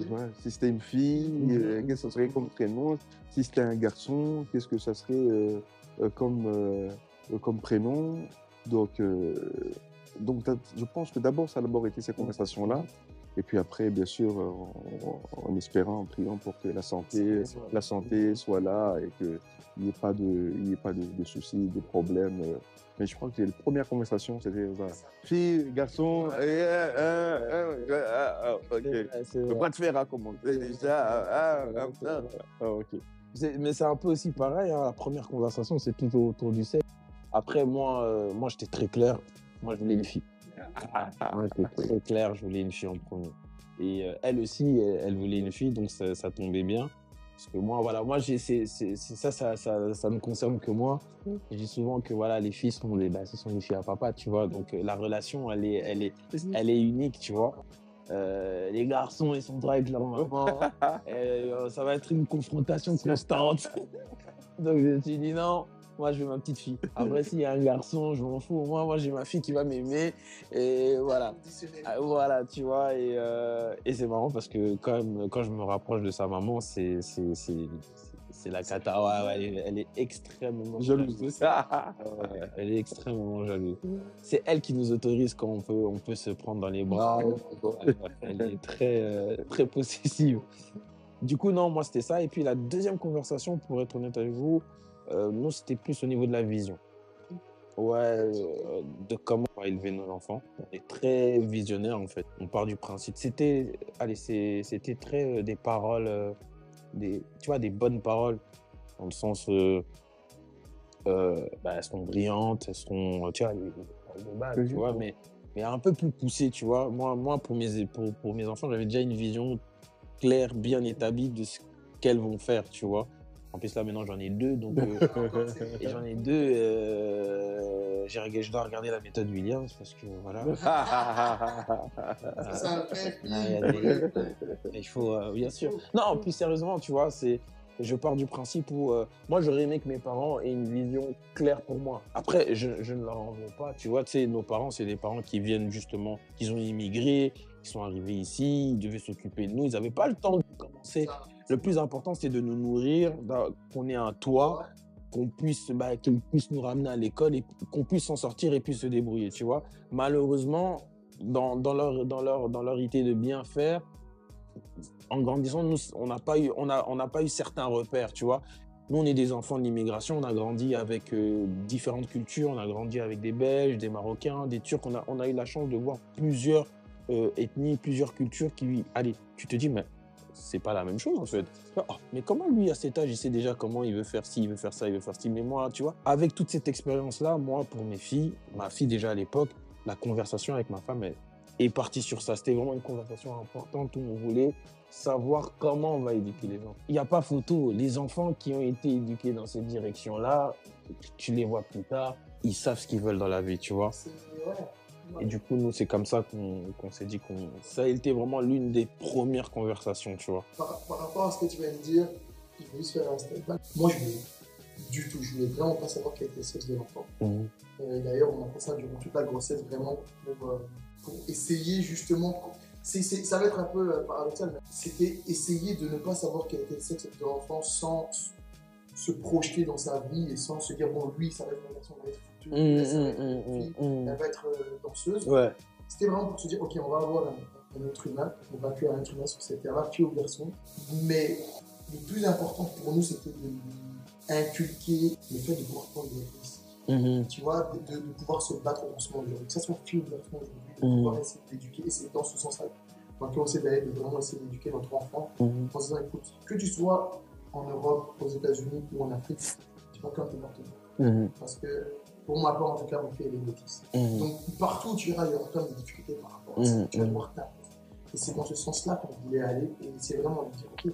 Speaker 4: Tu vois, si c'était une fille, euh, qu'est-ce que ça serait comme prénom? Si c'était un garçon, qu'est-ce que ça serait euh, euh, comme, euh, comme prénom? Donc, donc je pense que d'abord, ça a d'abord été ces conversations-là. Et puis après, bien sûr, en, en espérant, en priant pour que la santé, la santé soit là et qu'il n'y ait pas de, il y ait pas de, de soucis, de problèmes. Euh. Mais je crois que la première conversation, c'était voilà. fille, garçon, eh, eh, eh, eh, ah, ah, ok.
Speaker 2: C'est
Speaker 4: Le bras de fer a commencé déjà. ok.
Speaker 2: C'est- Mais c'est un peu aussi pareil, hein, la première conversation, c'est tout autour du sexe. Après, moi, euh, moi j'étais très clair. Moi, je voulais une fille. Moi, j'étais très clair, je voulais une fille en premier. Et euh, elle aussi, elle, elle voulait une fille, donc ça, ça tombait bien. Parce que moi, voilà, moi, j'ai, c'est, c'est- ça, ça, ça, ça ne concerne que moi. Je dis souvent que voilà, les filles sont des, bah, ce sont des filles à papa, tu vois. Donc euh, la relation, elle est, elle est, elle est unique, tu vois. Euh, les garçons, ils sont droits avec leur maman. Et, euh, ça va être une confrontation constante. Donc je me suis dit non, moi je veux ma petite fille. Après s'il y a un garçon, je m'en fous. Moi, moi j'ai ma fille qui va m'aimer. Et voilà. Ah, Voilà, tu vois. Et, euh, et c'est marrant parce que quand, même, quand je me rapproche de sa maman, c'est, c'est, la cata. Ouais, ouais, elle, est, elle est extrêmement
Speaker 4: Jalouse.
Speaker 2: Ah ouais, elle est extrêmement jalouse. C'est elle qui nous autorise quand on peut, on peut se prendre dans les bras. Elle est très, euh, très possessive. Du coup, non, moi, c'était ça. Et puis, la deuxième conversation, pour être honnête avec vous, euh, nous, c'était plus au niveau de la vision. Ouais, euh, de comment on va élever nos enfants. On est très visionnaire, en fait. On part du principe. C'était, allez, c'était très euh, des paroles, des, tu vois, des bonnes paroles, dans le sens, bah, elles sont brillantes, elles sont, tu vois, les, les base, tu vois, mais, mais un peu plus poussées, tu vois. Moi, moi pour, mes, pour, pour mes enfants, j'avais déjà une vision claire, bien établie de ce qu'elles vont faire, tu vois. En plus, là, maintenant, j'en ai deux, donc... euh, et j'en ai deux, euh, j'ai regardé- je dois regarder la méthode Williams, parce que, voilà.
Speaker 1: Vrai
Speaker 2: Ah, il y a des- Il faut, euh, bien sûr. Non, plus sérieusement, tu vois, c'est, je pars du principe où euh, moi, j'aurais aimé que mes parents aient une vision claire pour moi. Après, je, je ne leur en veux pas. Tu vois, tu sais, nos parents, c'est des parents qui viennent justement, qui ont immigré, qui sont arrivés ici, ils devaient s'occuper de nous, ils n'avaient pas le temps de commencer. Le plus important, c'est de nous nourrir, qu'on ait un toit, qu'on puisse, bah, puissent nous ramener à l'école et qu'on puisse s'en sortir et puis se débrouiller, tu vois. Malheureusement, dans, leur, dans, leur, dans leur idée de bien faire, en grandissant, nous, on n'a pas, eu- on a, on n'a pas eu certains repères, tu vois. Nous, on est des enfants de l'immigration, on a grandi avec euh, différentes cultures, on a grandi avec des Belges, des Marocains, des Turcs, on a, on a eu la chance de voir plusieurs euh, ethnies, plusieurs cultures qui, allez, tu te dis, mais c'est pas la même chose en fait. Oh, mais comment lui, à cet âge, il sait déjà comment il veut faire ci, il veut faire ça, il veut faire ci? Mais moi, tu vois, avec toute cette expérience-là, moi, pour mes filles, ma fille déjà à l'époque, la conversation avec ma femme est, partie sur ça. C'était vraiment une conversation importante où on voulait savoir comment on va éduquer les enfants. Il n'y a pas photo. Les enfants qui ont été éduqués dans cette direction-là, tu les vois plus tard, ils savent ce qu'ils veulent dans la vie, tu vois. Et du coup, nous, c'est comme ça qu'on s'est dit qu'on. Ça a été vraiment l'une des premières conversations, tu vois.
Speaker 1: Par, par rapport à ce que tu viens de dire, je vais juste faire un step back. Moi, je voulais du tout, je voulais vraiment pas savoir quel était le sexe de l'enfant. Euh, D'ailleurs, on a fait ça durant toute la grossesse, vraiment pour, euh, pour essayer justement. c'est c'est- ça va être un peu euh, paradoxal, mais c'était essayer de ne pas savoir quel était le sexe de l'enfant sans se projeter dans sa vie et sans se dire, bon, lui, ça va être un garçon, va être foutu, elle, va être euh, danseuse.
Speaker 2: Ouais.
Speaker 1: C'était vraiment pour se dire, ok, on va avoir un, un être humain, on va créer un être humain sur cette terre-là, fille ou garçon. Mais le plus important pour nous, c'était de inculquer le fait de pouvoir prendre des risques.
Speaker 2: Mhm.
Speaker 1: Tu vois, de, pouvoir se battre dans ce monde aujourd'hui. Que ce soit fille ou garçon aujourd'hui, de pouvoir essayer d'éduquer. Et c'est dans ce sens-là qu'on essaie d'aller, de vraiment essayer d'éduquer notre enfant
Speaker 2: Mhm.
Speaker 1: en se disant, écoute, que tu sois en Europe, aux États-Unis ou en Afrique, tu vas quand même te. Parce que pour ma part, en tout cas, on fait les bêtises.
Speaker 2: Mhm.
Speaker 1: Donc partout où tu iras, il y aura quand même des difficultés par rapport à ça.
Speaker 2: Mhm,
Speaker 1: Tu vas
Speaker 2: mhm.
Speaker 1: devoir t'apprendre. Et c'est dans ce sens-là qu'on voulait aller. Et c'est vraiment de dire, ok, je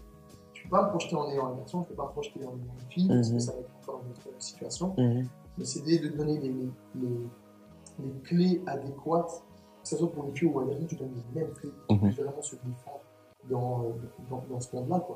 Speaker 1: ne peux pas me projeter en ayant un garçon, je ne peux pas me projeter en ayant une fille, parce que
Speaker 2: Mhm.
Speaker 1: ça va être encore une autre situation. Mais c'est de donner les, les, les- les clés adéquates, que ce soit pour une fille ou un garçon, tu donnes les mêmes clés pour vraiment se défendre dans, euh, dans, dans ce monde-là.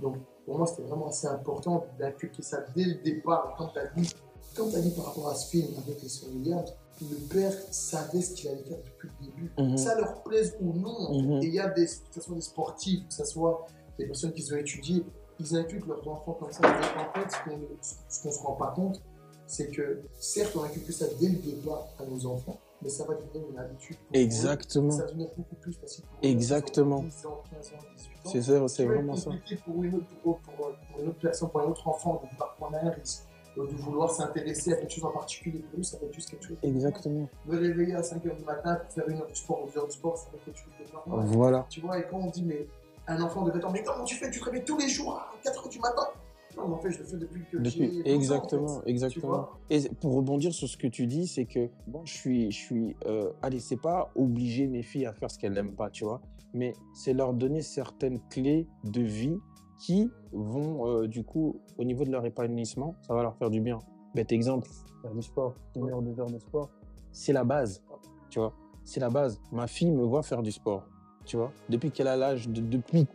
Speaker 1: Donc pour moi, c'était vraiment assez important d'inculquer ça dès le départ. Comme tu as dit, comme tu as dit par rapport à ce film avec les sœurs Williams, le père savait ce qu'il allait faire depuis le début. Que ça leur plaise ou non.
Speaker 2: Mhm.
Speaker 1: Et il y a des, que ce soit des sportifs, que ce soit des personnes qui ont étudié, ils inculquent leurs enfants comme ça. En fait, ce qu'on qu'on se rend pas compte, c'est que certes, on inculque ça dès le départ à nos enfants, mais ça va devenir une habitude. eux.
Speaker 2: Exactement.
Speaker 1: Ça va devenir beaucoup plus facile pour eux.
Speaker 2: Exactement.
Speaker 1: 10 ans, 15 ans, 18 ans.
Speaker 2: C'est vraiment ça.
Speaker 1: pour une, autre, pour, pour- pour une autre personne, pour un autre enfant, de vouloir prendre un risque, de vouloir s'intéresser à quelque chose en particulier. Pour ça va être juste quelque chose.
Speaker 2: Exactement.
Speaker 1: Me réveiller à 5 h du matin pour faire une heure de sport ou deux heures de sport, ça va être quelque chose de normal.
Speaker 2: Voilà.
Speaker 1: Tu vois, et quand on dit, mais un enfant de 20 ans, mais comment tu fais? Tu te réveilles tous les jours à 4 h du matin? Non, mais en fait, je le fais depuis que.
Speaker 2: Depuis,
Speaker 1: 12 ans, en
Speaker 2: exactement,
Speaker 1: fait.
Speaker 2: Exactement. Et pour rebondir sur ce que tu dis, c'est que bon, je suis, je suis, euh, allez, c'est pas obliger mes filles à faire ce qu'elles n'aiment pas, tu vois, mais c'est leur donner certaines clés de vie qui vont, euh, du coup, au niveau de leur épanouissement, ça va leur faire du bien. Bête exemple, faire du sport, une heure, deux heures de sport, c'est la base, tu vois, c'est la base. Ma fille me voit faire du sport, tu vois, depuis qu'elle a l'âge de, depuis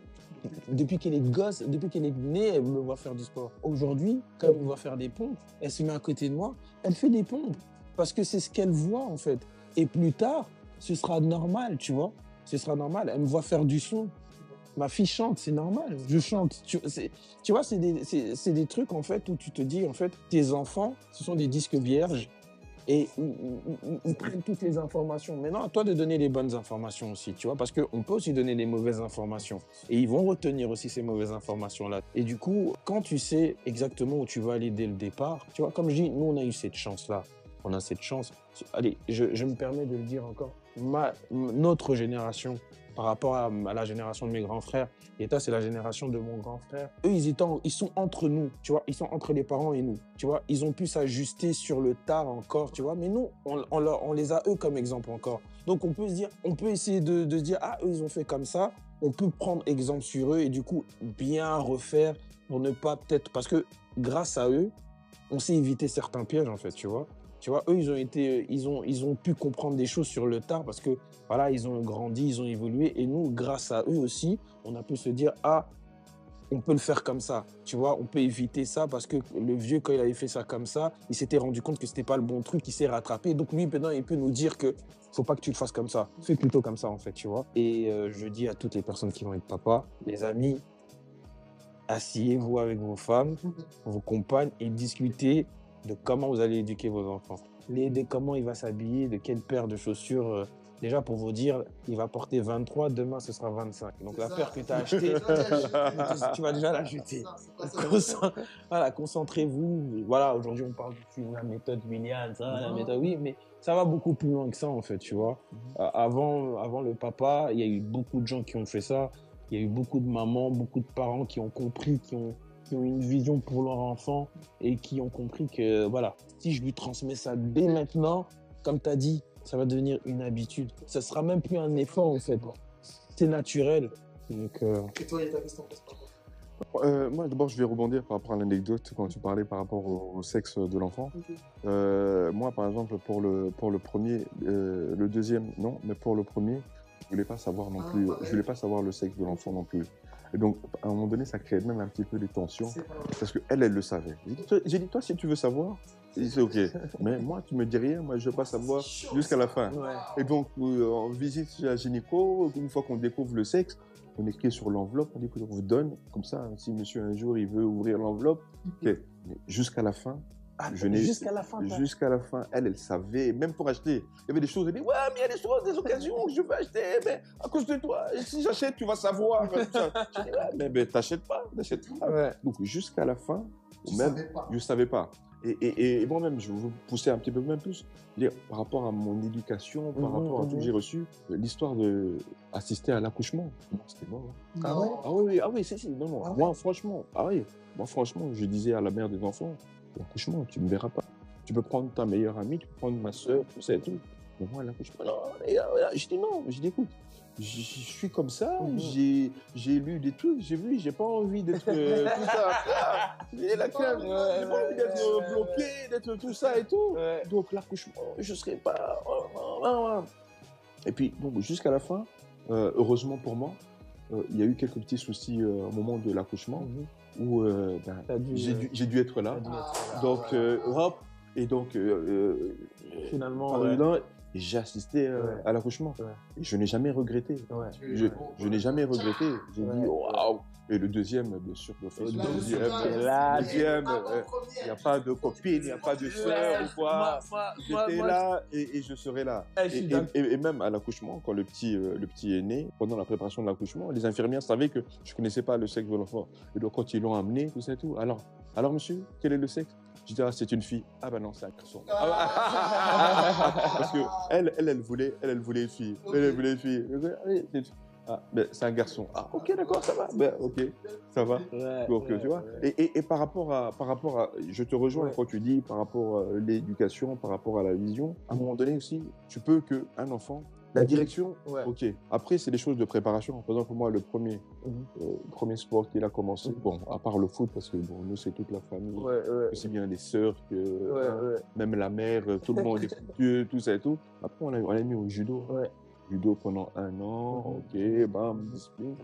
Speaker 2: depuis qu'elle est gosse, depuis qu'elle est née, elle me voit faire du sport. Aujourd'hui, quand elle me voit faire des pompes, elle se met à côté de moi, elle fait des pompes. Parce que c'est ce qu'elle voit, en fait. Et plus tard, ce sera normal, tu vois. Ce sera normal. Elle me voit faire du son. Ma fille chante, c'est normal. Je chante. Tu, tu vois, c'est des, des trucs, en fait, où tu te dis, en fait, tes enfants, ce sont des disques vierges. Et ils prennent toutes les informations. Maintenant, à toi de donner les bonnes informations aussi, tu vois, parce qu'on peut aussi donner les mauvaises informations. Et ils vont retenir aussi ces mauvaises informations-là. Et du coup, quand tu sais exactement où tu vas aller dès le départ, tu vois, comme je dis, nous, on a eu cette chance-là. On a cette chance. Allez, je, je me permets de le dire encore. Ma, notre génération, par rapport à, la génération de mes grands frères, et toi, c'est la génération de mon grand frère. Eux, ils, étaient en- ils sont entre nous, tu vois. Ils sont entre les parents et nous, tu vois. Ils ont pu s'ajuster sur le tard encore, tu vois. Mais nous, on, les a eux comme exemple encore. Donc, on peut se dire, on peut essayer de, de se dire, ah, eux, ils ont fait comme ça. On peut prendre exemple sur eux et du coup, bien refaire pour ne pas peut-être. Parce que grâce à eux, on s'est évité certains pièges, en fait, tu vois. Eux, ils ont été, ils ont, ils ont pu comprendre des choses sur le tard parce que, voilà, ils ont grandi, ils ont évolué. Et nous, grâce à eux aussi, on a pu se dire, ah, on peut le faire comme ça. Tu vois, on peut éviter ça parce que le vieux, quand il avait fait ça comme ça, il s'était rendu compte que c'était pas le bon truc, il s'est rattrapé. Donc lui, maintenant, il peut nous dire que faut pas que tu le fasses comme ça. Fais plutôt comme ça, en fait, tu vois. Et euh, je dis à toutes les personnes qui vont être papa, les amis, asseyez-vous avec vos femmes, vos compagnes et discutez de comment vous allez éduquer vos enfants. Les, de comment il va s'habiller, de quelle paire de chaussures. euh, déjà, pour vous dire, il va porter 23, demain ce sera 25. Donc la
Speaker 1: ça.
Speaker 2: paire que tu as achetée, tu vas déjà la jeter. Concent- voilà, concentrez-vous. Voilà, aujourd'hui, on parle de la méthode Williams, ça, la
Speaker 1: Mhm.
Speaker 2: méthode, oui, mais ça va beaucoup plus loin que ça, en fait, tu vois. Euh, avant, avant le papa, il y a eu beaucoup de gens qui ont fait ça. Il y a eu beaucoup de mamans, beaucoup de parents qui ont compris, qui ont, qui ont une vision pour leur enfant et qui ont compris que, voilà, si je lui transmets ça dès maintenant, comme tu as dit, ça va devenir une habitude. Ça sera même plus un effort, en fait. C'est naturel. Donc, euh,
Speaker 1: Et toi, rapport
Speaker 4: Euh, moi, d'abord, je vais rebondir par rapport à l'anecdote quand tu parlais par rapport au, au sexe de l'enfant. Euh, moi, par exemple, pour le, pour le premier, euh, le deuxième, non, mais pour le premier, je voulais pas savoir non
Speaker 1: Ah,
Speaker 4: plus,
Speaker 1: pareil.
Speaker 4: je voulais pas savoir le sexe de l'enfant non plus. Et donc, à un moment donné, ça créait même un petit peu des tensions parce que elle, le savait. J'ai dit, toi- j'ai dit, toi, si tu veux savoir, c'est ok. Mais moi, tu me dis rien, moi, je veux pas savoir jusqu'à la fin.
Speaker 2: ouais.
Speaker 4: Et donc, euh, on visite chez la gynéco, une fois qu'on découvre le sexe, on écrit sur l'enveloppe, on dit qu'on vous donne, comme ça, si monsieur un jour il veut ouvrir l'enveloppe, ok. Mais jusqu'à la fin,
Speaker 2: Ah,
Speaker 4: Je
Speaker 2: jusqu'à la fin.
Speaker 4: jusqu'à la fin, elle, elle savait, même pour acheter, il y avait des choses, elle dit, ouais, mais il y a des choses, des occasions que je veux acheter, mais à cause de toi, si j'achète, tu vas savoir. Je dis, ouais, mais, mais t'achètes pas, t'achètes pas.
Speaker 2: Ouais.
Speaker 4: Donc, jusqu'à la fin,
Speaker 1: Tu
Speaker 4: même,
Speaker 1: savais pas.
Speaker 4: je ne savais pas. Et, et- et- et moi-même, je vous pousser un petit peu même plus. Dire, par rapport à mon éducation, par
Speaker 2: Mhm,
Speaker 4: rapport à tout
Speaker 2: mhm.
Speaker 4: que j'ai reçu, l'histoire de assister à l'accouchement, c'était mort. hein.
Speaker 2: Ah ouais?
Speaker 1: Non.
Speaker 4: Ah oui, oui, ah oui, c'est si, non, non.
Speaker 1: Ah ouais?
Speaker 4: moi, franchement, ah oui, moi, franchement, je disais à la mère des enfants, l'accouchement, tu ne me verras pas. Tu peux prendre ta meilleure amie, tu peux prendre ma soeur, tout ça et tout. Mais moi, l'accouchement, non, et là, là, je dis non, je dis écoute, je je suis comme ça,
Speaker 2: Mhm.
Speaker 4: j'ai j'ai lu des trucs, j'ai vu, j'ai pas envie d'être euh, tout ça. Ah, j'ai la crème,
Speaker 1: Ouais,
Speaker 4: j'ai pas envie d'être
Speaker 2: ouais,
Speaker 4: euh, bloqué, d'être tout ça et tout.
Speaker 2: Ouais.
Speaker 4: Donc l'accouchement, je ne serai pas. oh, oh, oh. Et puis, donc, jusqu'à la fin, euh, heureusement pour moi, euh, il y a eu quelques petits soucis au moment de l'accouchement
Speaker 2: Mhm.
Speaker 4: Où euh, ben,
Speaker 2: dû,
Speaker 4: j'ai
Speaker 2: euh,
Speaker 4: dû, j'ai dû être là.
Speaker 2: dû être là.
Speaker 1: Ah,
Speaker 4: Donc,
Speaker 1: ouais.
Speaker 4: euh, hop, et donc, euh, euh,
Speaker 2: Finalement,
Speaker 4: par
Speaker 2: ouais.
Speaker 4: J'ai assisté euh,
Speaker 2: Ouais.
Speaker 4: à l'accouchement.
Speaker 2: Ouais.
Speaker 4: Et je n'ai jamais regretté.
Speaker 2: Ouais.
Speaker 4: Je, je n'ai jamais regretté. J'ai
Speaker 2: Ouais.
Speaker 4: dit waouh. Et le deuxième, bien sûr.
Speaker 2: Le
Speaker 4: Le deuxième, euh,
Speaker 2: là,
Speaker 4: deuxième, euh, il n'y a pas de copine, il n'y a pas de soeur ou quoi. J'étais là et, et je serai là.
Speaker 2: Eh,
Speaker 4: Et, même à l'accouchement, quand le petit, euh, le petit est né, pendant la préparation de l'accouchement, les infirmières savaient que je ne connaissais pas le sexe de l'enfant. Et donc, quand ils l'ont amené, tout ça et tout, alors, alors monsieur, quel est le sexe? Je dis, ah, c'est une fille. Ah ben non, c'est un garçon. Parce que elle, elle, elle voulait, elle, elle voulait une fille. Elle, elle voulait une fille. Ah, une fille. Ah, ben, c'est un garçon. Ah, ok, d'accord, ça va. Ben, ok, ça va.
Speaker 2: Ouais,
Speaker 4: Donc,
Speaker 2: ouais,
Speaker 4: tu vois,
Speaker 2: ouais.
Speaker 4: et, et, et par, rapport à, par rapport à. Je te rejoins quand tu dis par rapport à l'éducation, par rapport à la vision. À un moment donné aussi, tu peux qu'un enfant. La direction,
Speaker 2: Ouais.
Speaker 4: ok. Après, c'est des choses de préparation. Par exemple, moi, le premier,
Speaker 2: Mhm.
Speaker 4: euh, premier sport qu'il a commencé,
Speaker 2: Mhm.
Speaker 4: bon, à part le foot, parce que bon, nous, c'est toute la famille,
Speaker 2: Ouais, ouais.
Speaker 4: aussi bien les sœurs que hein, même la mère, euh, tout le monde est Dieu, tout ça et tout. Après, on l'a on l'a mis au judo.
Speaker 2: Ouais.
Speaker 4: Judo pendant un an,
Speaker 2: Mhm.
Speaker 4: ok, bam, discipline.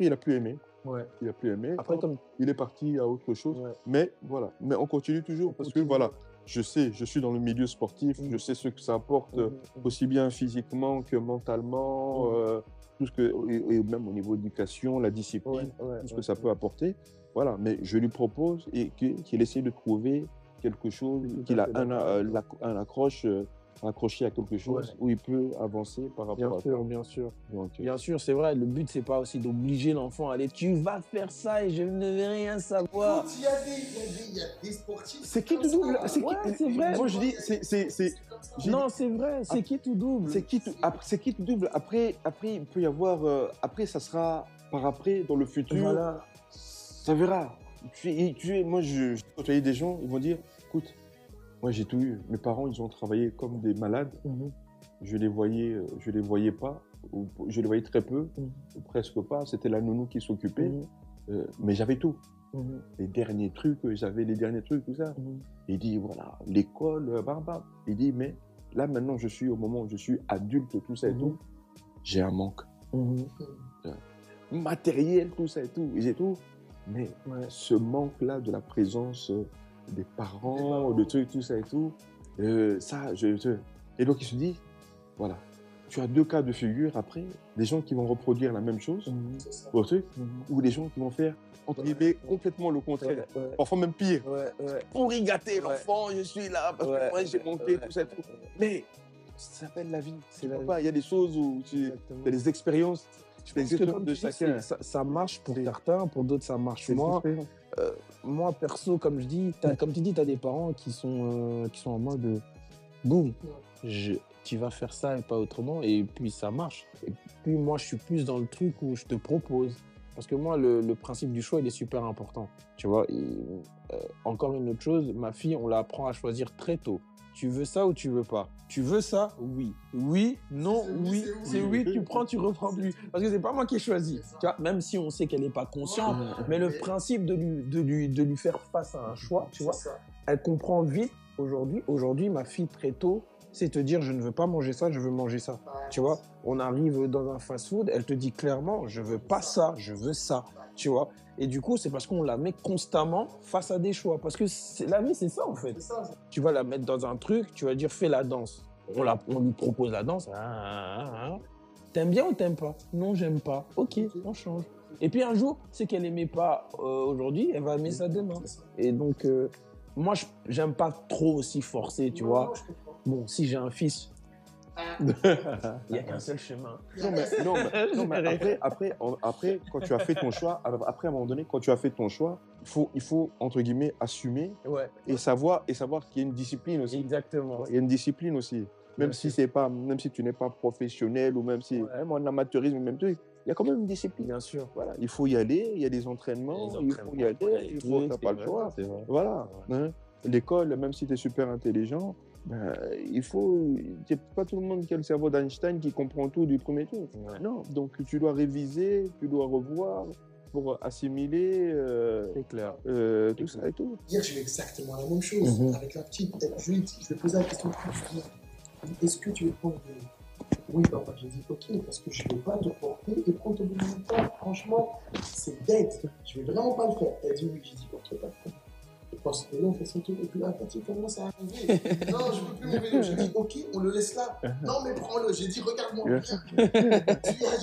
Speaker 4: Il a plus aimé.
Speaker 2: Ouais.
Speaker 4: Il a plus aimé.
Speaker 2: Après, comme.
Speaker 4: Il est parti à autre chose.
Speaker 2: Ouais.
Speaker 4: Mais voilà, mais on continue toujours
Speaker 2: On
Speaker 4: parce
Speaker 2: continue.
Speaker 4: que voilà, je sais, je suis dans le milieu sportif, je sais ce que ça apporte, euh,
Speaker 2: Mhm.
Speaker 4: aussi bien physiquement que mentalement,
Speaker 2: Mhm.
Speaker 4: euh, tout ce que, et, et même au niveau d'éducation, la discipline,
Speaker 2: Ouais, ouais,
Speaker 4: tout ce
Speaker 2: ouais,
Speaker 4: que ça peut apporter. Voilà, mais je lui propose et qu'il essaie de trouver quelque chose, qu'il a un, euh, un accroche, euh, accroché à quelque chose
Speaker 2: Ouais.
Speaker 4: où il peut avancer par rapport
Speaker 2: Bien
Speaker 4: à
Speaker 2: sûr, bien sûr.
Speaker 4: ça. Donc, euh,
Speaker 2: Bien sûr, c'est vrai, le but, c'est pas aussi d'obliger l'enfant à aller, tu vas faire ça et je ne vais rien savoir.
Speaker 1: Il y a des, il y a des, il y a des sportifs.
Speaker 4: C'est qui tout double?
Speaker 1: ça.
Speaker 4: C'est
Speaker 2: Ouais, vrai.
Speaker 4: Moi je dis, c'est,
Speaker 1: ça.
Speaker 2: Non, c'est vrai, c'est qui tout double?
Speaker 4: C'est qui tout, qui tout double? Après, après, il peut y avoir. euh, après, ça sera par après, dans le futur.
Speaker 2: Voilà.
Speaker 4: Ça verra. Tu, es- tu es, moi, je, je côtoyais des gens, ils vont dire écoute, moi j'ai tout eu. Mes parents, ils ont travaillé comme des malades.
Speaker 2: Mhm.
Speaker 4: Je les voyais, euh, je les voyais pas. ou Je les voyais très peu,
Speaker 2: Mhm.
Speaker 4: ou presque pas. C'était la nounou qui s'occupait.
Speaker 2: Mhm.
Speaker 4: Euh, mais j'avais tout. Les derniers trucs, euh, j'avais les derniers trucs, tout ça. Il dit, voilà, l'école, bam, bam. Il dit, mais là, maintenant, je suis au moment où je suis adulte, tout ça et tout. J'ai un manque matériel, tout ça et tout, et tout. Mais
Speaker 2: Ouais.
Speaker 4: ce manque-là de la présence des parents, de trucs, tout ça et tout, euh, ça, je, je- Et donc, il se dit, voilà, tu as deux cas de figure après, des gens qui vont reproduire la même chose,
Speaker 2: Mhm.
Speaker 4: Truc,
Speaker 2: Mhm.
Speaker 4: ou des gens qui vont faire, entre
Speaker 2: Ouais.
Speaker 4: guillemets, complètement le contraire.
Speaker 2: Ouais, ouais.
Speaker 4: Parfois même pire.
Speaker 2: Ouais, ouais.
Speaker 4: Pour y gâter
Speaker 2: Ouais.
Speaker 4: l'enfant, je suis là, parce
Speaker 2: Ouais,
Speaker 4: que moi j'ai
Speaker 2: ouais,
Speaker 4: tout ça et tout.
Speaker 2: ouais.
Speaker 4: Mais ça s'appelle la vie.
Speaker 2: C'est
Speaker 4: pas, Il y a des choses où tu as des expériences. Tu fais
Speaker 2: Parce
Speaker 4: des
Speaker 2: que
Speaker 4: expériences
Speaker 2: comme
Speaker 4: de chacun.
Speaker 2: ça, ça marche pour certains, pour d'autres ça marche moins.
Speaker 4: Expériences.
Speaker 2: Moi perso, comme je dis, comme tu dis, tu as des parents qui sont, euh, qui sont en mode euh, boum, tu vas faire ça et pas autrement, et puis ça marche. Et puis moi, je suis plus dans le truc où je te propose. Parce que moi, le, principe du choix, il est super important. Tu vois, euh, encore une autre chose, ma fille, on l'apprend à choisir très tôt. Tu veux ça ou tu veux pas Tu veux ça Oui. Oui, non,
Speaker 1: oui, c'est oui.
Speaker 2: oui, tu prends, tu reprends plus. Parce que c'est pas moi qui ai choisi. Tu vois, même si on sait qu'elle n'est pas consciente,
Speaker 1: Ouais.
Speaker 2: mais le
Speaker 1: Mais-
Speaker 2: principe de lui, de, lui, de lui faire face à un choix, tu vois,
Speaker 1: ça.
Speaker 2: elle comprend vite aujourd'hui. Aujourd'hui, ma fille, très tôt, c'est te dire je ne veux pas manger ça, je veux manger ça. Tu vois, on arrive dans un fast-food, elle te dit clairement je veux pas ça, je veux ça. Tu vois, et du coup, c'est parce qu'on la met constamment face à des choix. Parce que la vie, c'est ça en fait.
Speaker 1: Ça.
Speaker 2: Tu vas la mettre dans un truc, tu vas dire fais la danse. On, la, on lui propose la danse. Ah, ah, ah. T'aimes bien ou t'aimes pas? Non, j'aime pas. Ok, on change. Et puis un jour, c'est qu'elle aimait pas euh, aujourd'hui, elle va aimer ça demain. Et donc, euh, moi, je- j'aime pas trop aussi forcer, tu
Speaker 1: Non,
Speaker 2: vois.
Speaker 1: non.
Speaker 2: Bon, si j'ai un fils, il n'y a qu'un seul chemin.
Speaker 4: Non, mais, non, mais- non, mais après, après, après, quand tu as fait ton choix, après, à un moment donné, quand tu as fait ton choix, il faut, il faut entre guillemets, assumer
Speaker 2: Ouais,
Speaker 4: et savoir, et savoir qu'il y a une discipline aussi.
Speaker 2: exactement.
Speaker 4: Il y a une discipline aussi. Même si, c'est pas, même si tu n'es pas professionnel ou même si,
Speaker 2: Ouais.
Speaker 4: même en amateurisme, même truc, il y a quand même une discipline.
Speaker 2: Bien sûr.
Speaker 4: Voilà, il faut y aller, il y a des entraînements, il faut y aller, il faut, t'as
Speaker 2: trucs,
Speaker 4: pas le choix. Voilà. hein. L'école, même si tu es super intelligent, ben, il faut. C'est pas tout le monde qui a le cerveau d'Einstein qui comprend tout du premier tour.
Speaker 2: Ouais.
Speaker 4: Non, donc tu dois réviser, tu dois revoir pour assimiler euh,
Speaker 2: C'est clair.
Speaker 4: euh, tout ça et tout.
Speaker 1: Dire, je fais exactement la même chose
Speaker 2: Mhm.
Speaker 1: avec la petite. Je lui dis, je ai posé la question. Est-ce que tu veux prendre des... Oui, papa, j'ai dit ok, parce que je ne vais pas te porter et prendre ton bout Franchement, c'est bête. Je ne vais vraiment pas le faire. Elle dit oui, j'ai dit ok, pas de problème. Je prends ce vélo, on fait son truc, et puis là, quand il commence à arriver, non, je veux plus mon vélo. J'ai dit, ok, on le laisse là. Non, mais prends-le. J'ai dit, regarde-moi, regarde. tu, as,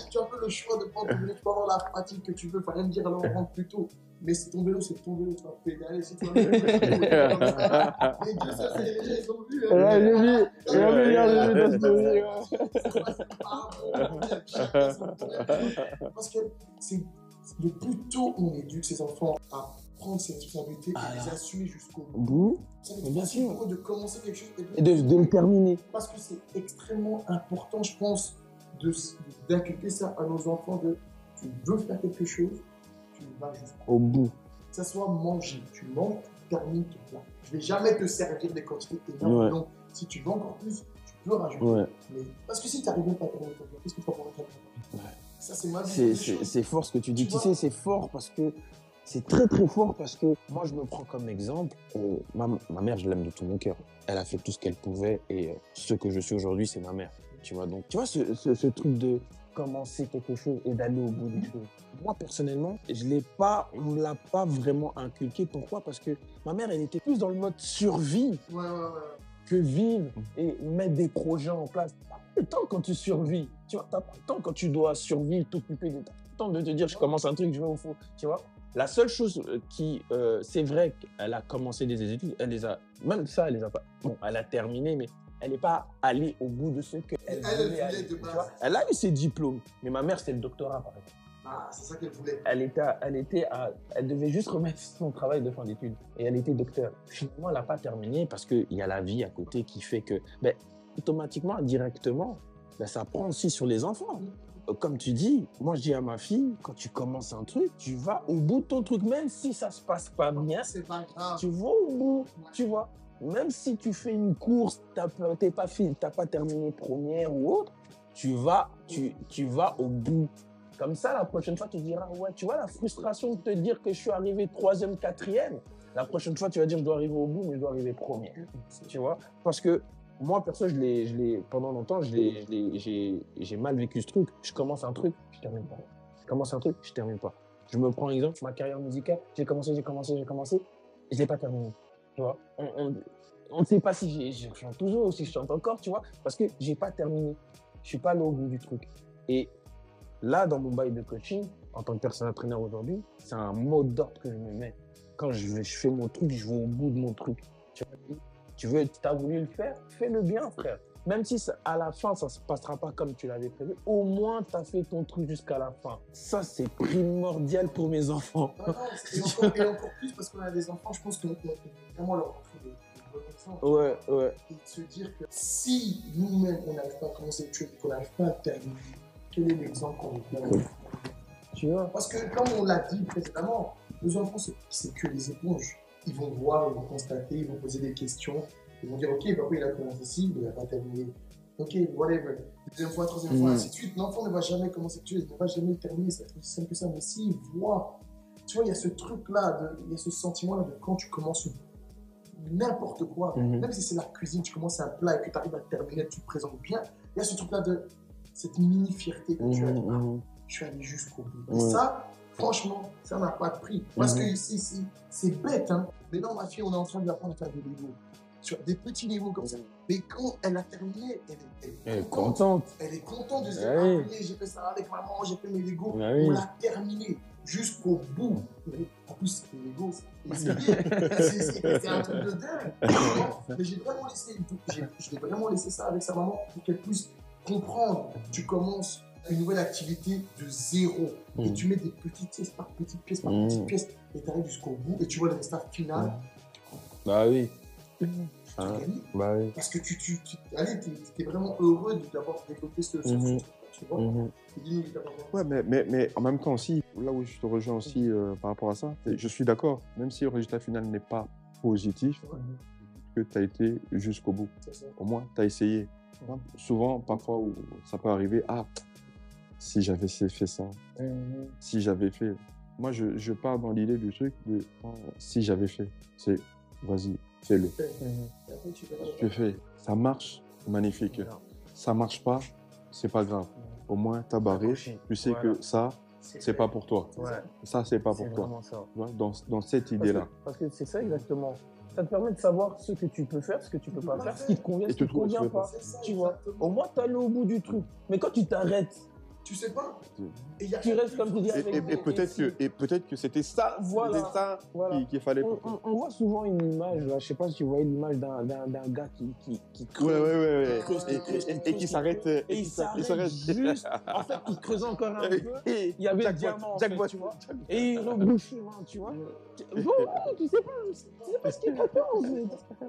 Speaker 1: tu as un peu le choix de prendre ton vélo, tu peux avoir la pratique que tu veux, rien me dire, alors on rentre plus tôt. Mais c'est ton vélo, c'est ton vélo, tu vas pédaler, c'est toi. Les deux, ça, c'est les gens, ils ont vu. hein.
Speaker 2: Ouais, j'ai vu. J'ai vu, j'ai vu ta story, ouais.
Speaker 1: Parce que c'est le plus tôt on éduque ses enfants à prendre ses responsabilités
Speaker 2: Ah
Speaker 1: et les assumer jusqu'au bout.
Speaker 2: Bout.
Speaker 1: Ça
Speaker 2: bien sûr.
Speaker 1: pour eux de commencer quelque chose et de-
Speaker 2: Et de, de le terminer.
Speaker 1: parce que c'est extrêmement important, je pense, d'inculquer ça à nos enfants de tu veux faire quelque chose, tu vas jusqu'au
Speaker 2: Au bout.
Speaker 1: que ça soit manger. Tu manges, tu termines ton plat. Je vais jamais te servir des quantités énormes.
Speaker 2: Ouais.
Speaker 1: Donc, si tu veux encore plus, tu peux rajouter.
Speaker 2: Ouais.
Speaker 1: Mais, parce que si tu n'arrives pas à terminer ton plat, qu'est-ce que tu vas pouvoir terminer
Speaker 2: Ouais.
Speaker 1: Ça, c'est ma
Speaker 2: C'est- fort ce que tu dis.
Speaker 1: Tu
Speaker 2: sais, c'est fort parce que c'est très très fort parce que moi je me prends comme exemple. euh, ma, ma mère, je l'aime de tout mon cœur. Elle a fait tout ce qu'elle pouvait et euh, ce que je suis aujourd'hui, c'est ma mère. Tu vois donc, tu vois ce, ce- ce truc de commencer quelque chose et d'aller au bout des choses. Moi personnellement, je l'ai pas, on l'a pas vraiment inculqué. Pourquoi? Parce que ma mère, elle était plus dans le mode survie
Speaker 1: Ouais, ouais, ouais.
Speaker 2: que vivre et mettre des projets en place. T'as pas le temps quand tu survis. Tu vois, t'as pas le temps quand tu dois survivre, t'occuper de. Temps de te dire, je commence un truc, je vais au fond. Tu vois? La seule chose euh, qui, euh, c'est vrai qu'elle a commencé des études, elle les a, même ça, elle les a pas. Bon, elle a terminé, mais elle n'est pas allée au bout de ce qu'elle
Speaker 1: Elle,
Speaker 2: voulait aller, tu vois. Elle a eu ses diplômes, mais ma mère, c'était le doctorat, par exemple
Speaker 1: Ah, c'est ça qu'elle voulait.
Speaker 2: elle était, à- elle était à- elle devait juste remettre son travail de fin d'études et elle était docteur. Finalement, elle n'a pas terminé parce qu'il y a la vie à côté qui fait que, ben, automatiquement, directement, ben, ça prend aussi sur les enfants. Comme tu dis, moi je dis à ma fille, quand tu commences un truc, tu vas au bout de ton truc, même si ça se passe pas bien,
Speaker 1: C'est pas grave.
Speaker 2: tu vas au bout, tu vois. Même si tu fais une course, t'as pas- t'as pas terminé première ou autre, tu vas, tu, tu vas au bout. Comme ça, la prochaine fois, tu diras, ouais, tu vois la frustration de te dire que je suis arrivé troisième, quatrième. La prochaine fois, tu vas dire, je dois arriver au bout, mais je dois arriver premier. Tu vois? Parce que moi, perso, je l'ai, pendant longtemps, je j'ai, mal vécu ce truc. Je commence un truc, je termine pas. Je commence un truc, je termine pas. Je me prends exemple, ma carrière musicale, j'ai commencé, j'ai commencé, j'ai commencé, je l'ai pas terminé. Tu vois on, ne sait pas si je chante toujours ou si je chante encore, tu vois, parce que j'ai pas terminé. Je suis pas allé au bout du truc. Et là, dans mon bail de coaching, en tant que personnel trainer aujourd'hui, c'est un mot d'ordre que je me mets. Quand je, je fais mon truc, je vais au bout de mon truc. Tu vois, tu veux, as voulu le faire, fais-le bien, frère. Même si ça- à la fin, ça se passera pas comme tu l'avais prévu, au moins, tu as fait ton truc jusqu'à la fin. Ça, c'est primordial pour mes enfants.
Speaker 1: Non, non, et, encore, et encore plus parce qu'on a des enfants, je pense qu'on peut vraiment leur exemples.
Speaker 2: Ouais, ouais.
Speaker 1: Et de se dire que si nous-mêmes, on n'arrive pas à commencer chose et qu'on n'arrive pas à terminer, quel est l'exemple qu'on veut donner?
Speaker 2: Tu vois?
Speaker 1: Parce que, comme on l'a dit précédemment, nos enfants, c'est- c'est que des éponges. Ils vont voir, ils vont constater, ils vont poser des questions. Ils vont dire, OK, papa, il a commencé ici, mais il n'a pas terminé. OK, whatever. Deuxième fois, troisième fois,
Speaker 2: Mhm.
Speaker 1: ainsi de suite. L'enfant ne va jamais commencer chose, il ne va jamais terminer. C'est aussi simple que ça. Mais s'il voit, tu vois, il y a ce truc-là, il y a ce sentiment-là de quand tu commences n'importe quoi,
Speaker 2: Mhm.
Speaker 1: même si c'est la cuisine, tu commences un plat et que tu arrives à terminer, tu te présentes bien, il y a ce truc-là de cette mini-fierté que tu as.
Speaker 2: Mhm, mhm.
Speaker 1: Je suis allé jusqu'au bout. Et ça, franchement, ça n'a pas de prix. Parce
Speaker 2: Mhm.
Speaker 1: que ici, c'est- c'est bête. Hein. Mais non, ma fille, on est en train de lui apprendre à faire des Lego. Sur des petits niveaux comme ça. Mais quand elle a terminé, elle est, elle est
Speaker 2: Elle est
Speaker 1: contente.
Speaker 2: contente.
Speaker 1: Elle est contente de se dire
Speaker 2: Ah
Speaker 1: Ah,
Speaker 2: oui.
Speaker 1: j'ai fait ça avec maman, j'ai fait mes Lego.
Speaker 2: Ah oui.
Speaker 1: On l'a terminé jusqu'au bout. Mais en plus, les Lego, c'est un truc de dingue. Mais j'ai vraiment laissé, j'ai- vraiment laissé ça avec sa maman pour qu'elle puisse comprendre. Tu commences une nouvelle activité de zéro et
Speaker 2: Mm.
Speaker 1: tu mets des petites pièces par petites pièces par
Speaker 2: Mm.
Speaker 1: petites pièces et tu arrives jusqu'au bout et tu vois le résultat final.
Speaker 2: Bah oui.
Speaker 1: Tu
Speaker 2: Ah, bah oui.
Speaker 1: Parce que tu, tu, tu allez, t'es, t'es vraiment heureux de- d'avoir développé ce, ce,
Speaker 2: Mhm.
Speaker 1: truc. Tu vois
Speaker 2: Mhm.
Speaker 1: Évidemment.
Speaker 4: Ouais, mais, mais, mais en même temps aussi, là où je te rejoins aussi euh, par rapport à ça, je suis d'accord, même si le résultat final n'est pas positif, que tu as été jusqu'au bout. Au moins, tu as essayé. Souvent, parfois, où ça peut arriver, ah, si j'avais fait ça,
Speaker 2: Mhm.
Speaker 4: si j'avais fait. Moi, je, je pars dans l'idée du truc de ah, si j'avais fait. C'est vas-y, fais-le.
Speaker 2: Mhm.
Speaker 1: Tu
Speaker 4: fais. Ça marche, magnifique. Ça marche pas, c'est pas grave. Au moins, t'as barré. Tu sais
Speaker 2: Voilà.
Speaker 4: que ça, c'est pas pour toi.
Speaker 2: Ouais,
Speaker 4: Ça, c'est pas pour toi.
Speaker 2: ça.
Speaker 4: Dans, dans cette idée-là.
Speaker 2: Parce que c'est ça exactement. Ça te permet de savoir ce que tu peux faire, ce que tu peux pas faire, ce qui te convient, ce qui te convient pas. Tu vois, au moins tu allé au bout du truc. Mais quand tu t'arrêtes,
Speaker 1: Tu sais pas. Et y a-
Speaker 2: tu restes comme tu dis
Speaker 4: Et,
Speaker 2: avec
Speaker 4: et- et peut-être que, et peut-être que c'était ça,
Speaker 2: Voilà.
Speaker 4: c'était ça
Speaker 2: Voilà.
Speaker 4: qu'il qu'il fallait
Speaker 2: On, on- on voit souvent une image, là, je sais pas si tu vois l'image d'un d'un- d'un gars qui, qui, qui creuse.
Speaker 4: Ouais, ouais, ouais, ouais.
Speaker 2: creuse,
Speaker 4: Et,
Speaker 2: creuse,
Speaker 4: et- et-
Speaker 2: creuse,
Speaker 4: et qui s'arrête.
Speaker 2: Et
Speaker 4: qui
Speaker 2: il
Speaker 4: s'a-
Speaker 2: s'arrête juste. En fait, il creuse encore un peu.
Speaker 4: Et
Speaker 2: Il y avait le
Speaker 4: Jackpot,
Speaker 2: diamant, en
Speaker 4: jackpot,
Speaker 2: fait, tu vois.
Speaker 4: jackpot.
Speaker 2: Et il rebouche tu vois. Tu- Voilà, tu sais pas, tu sais pas ce qui t'attend.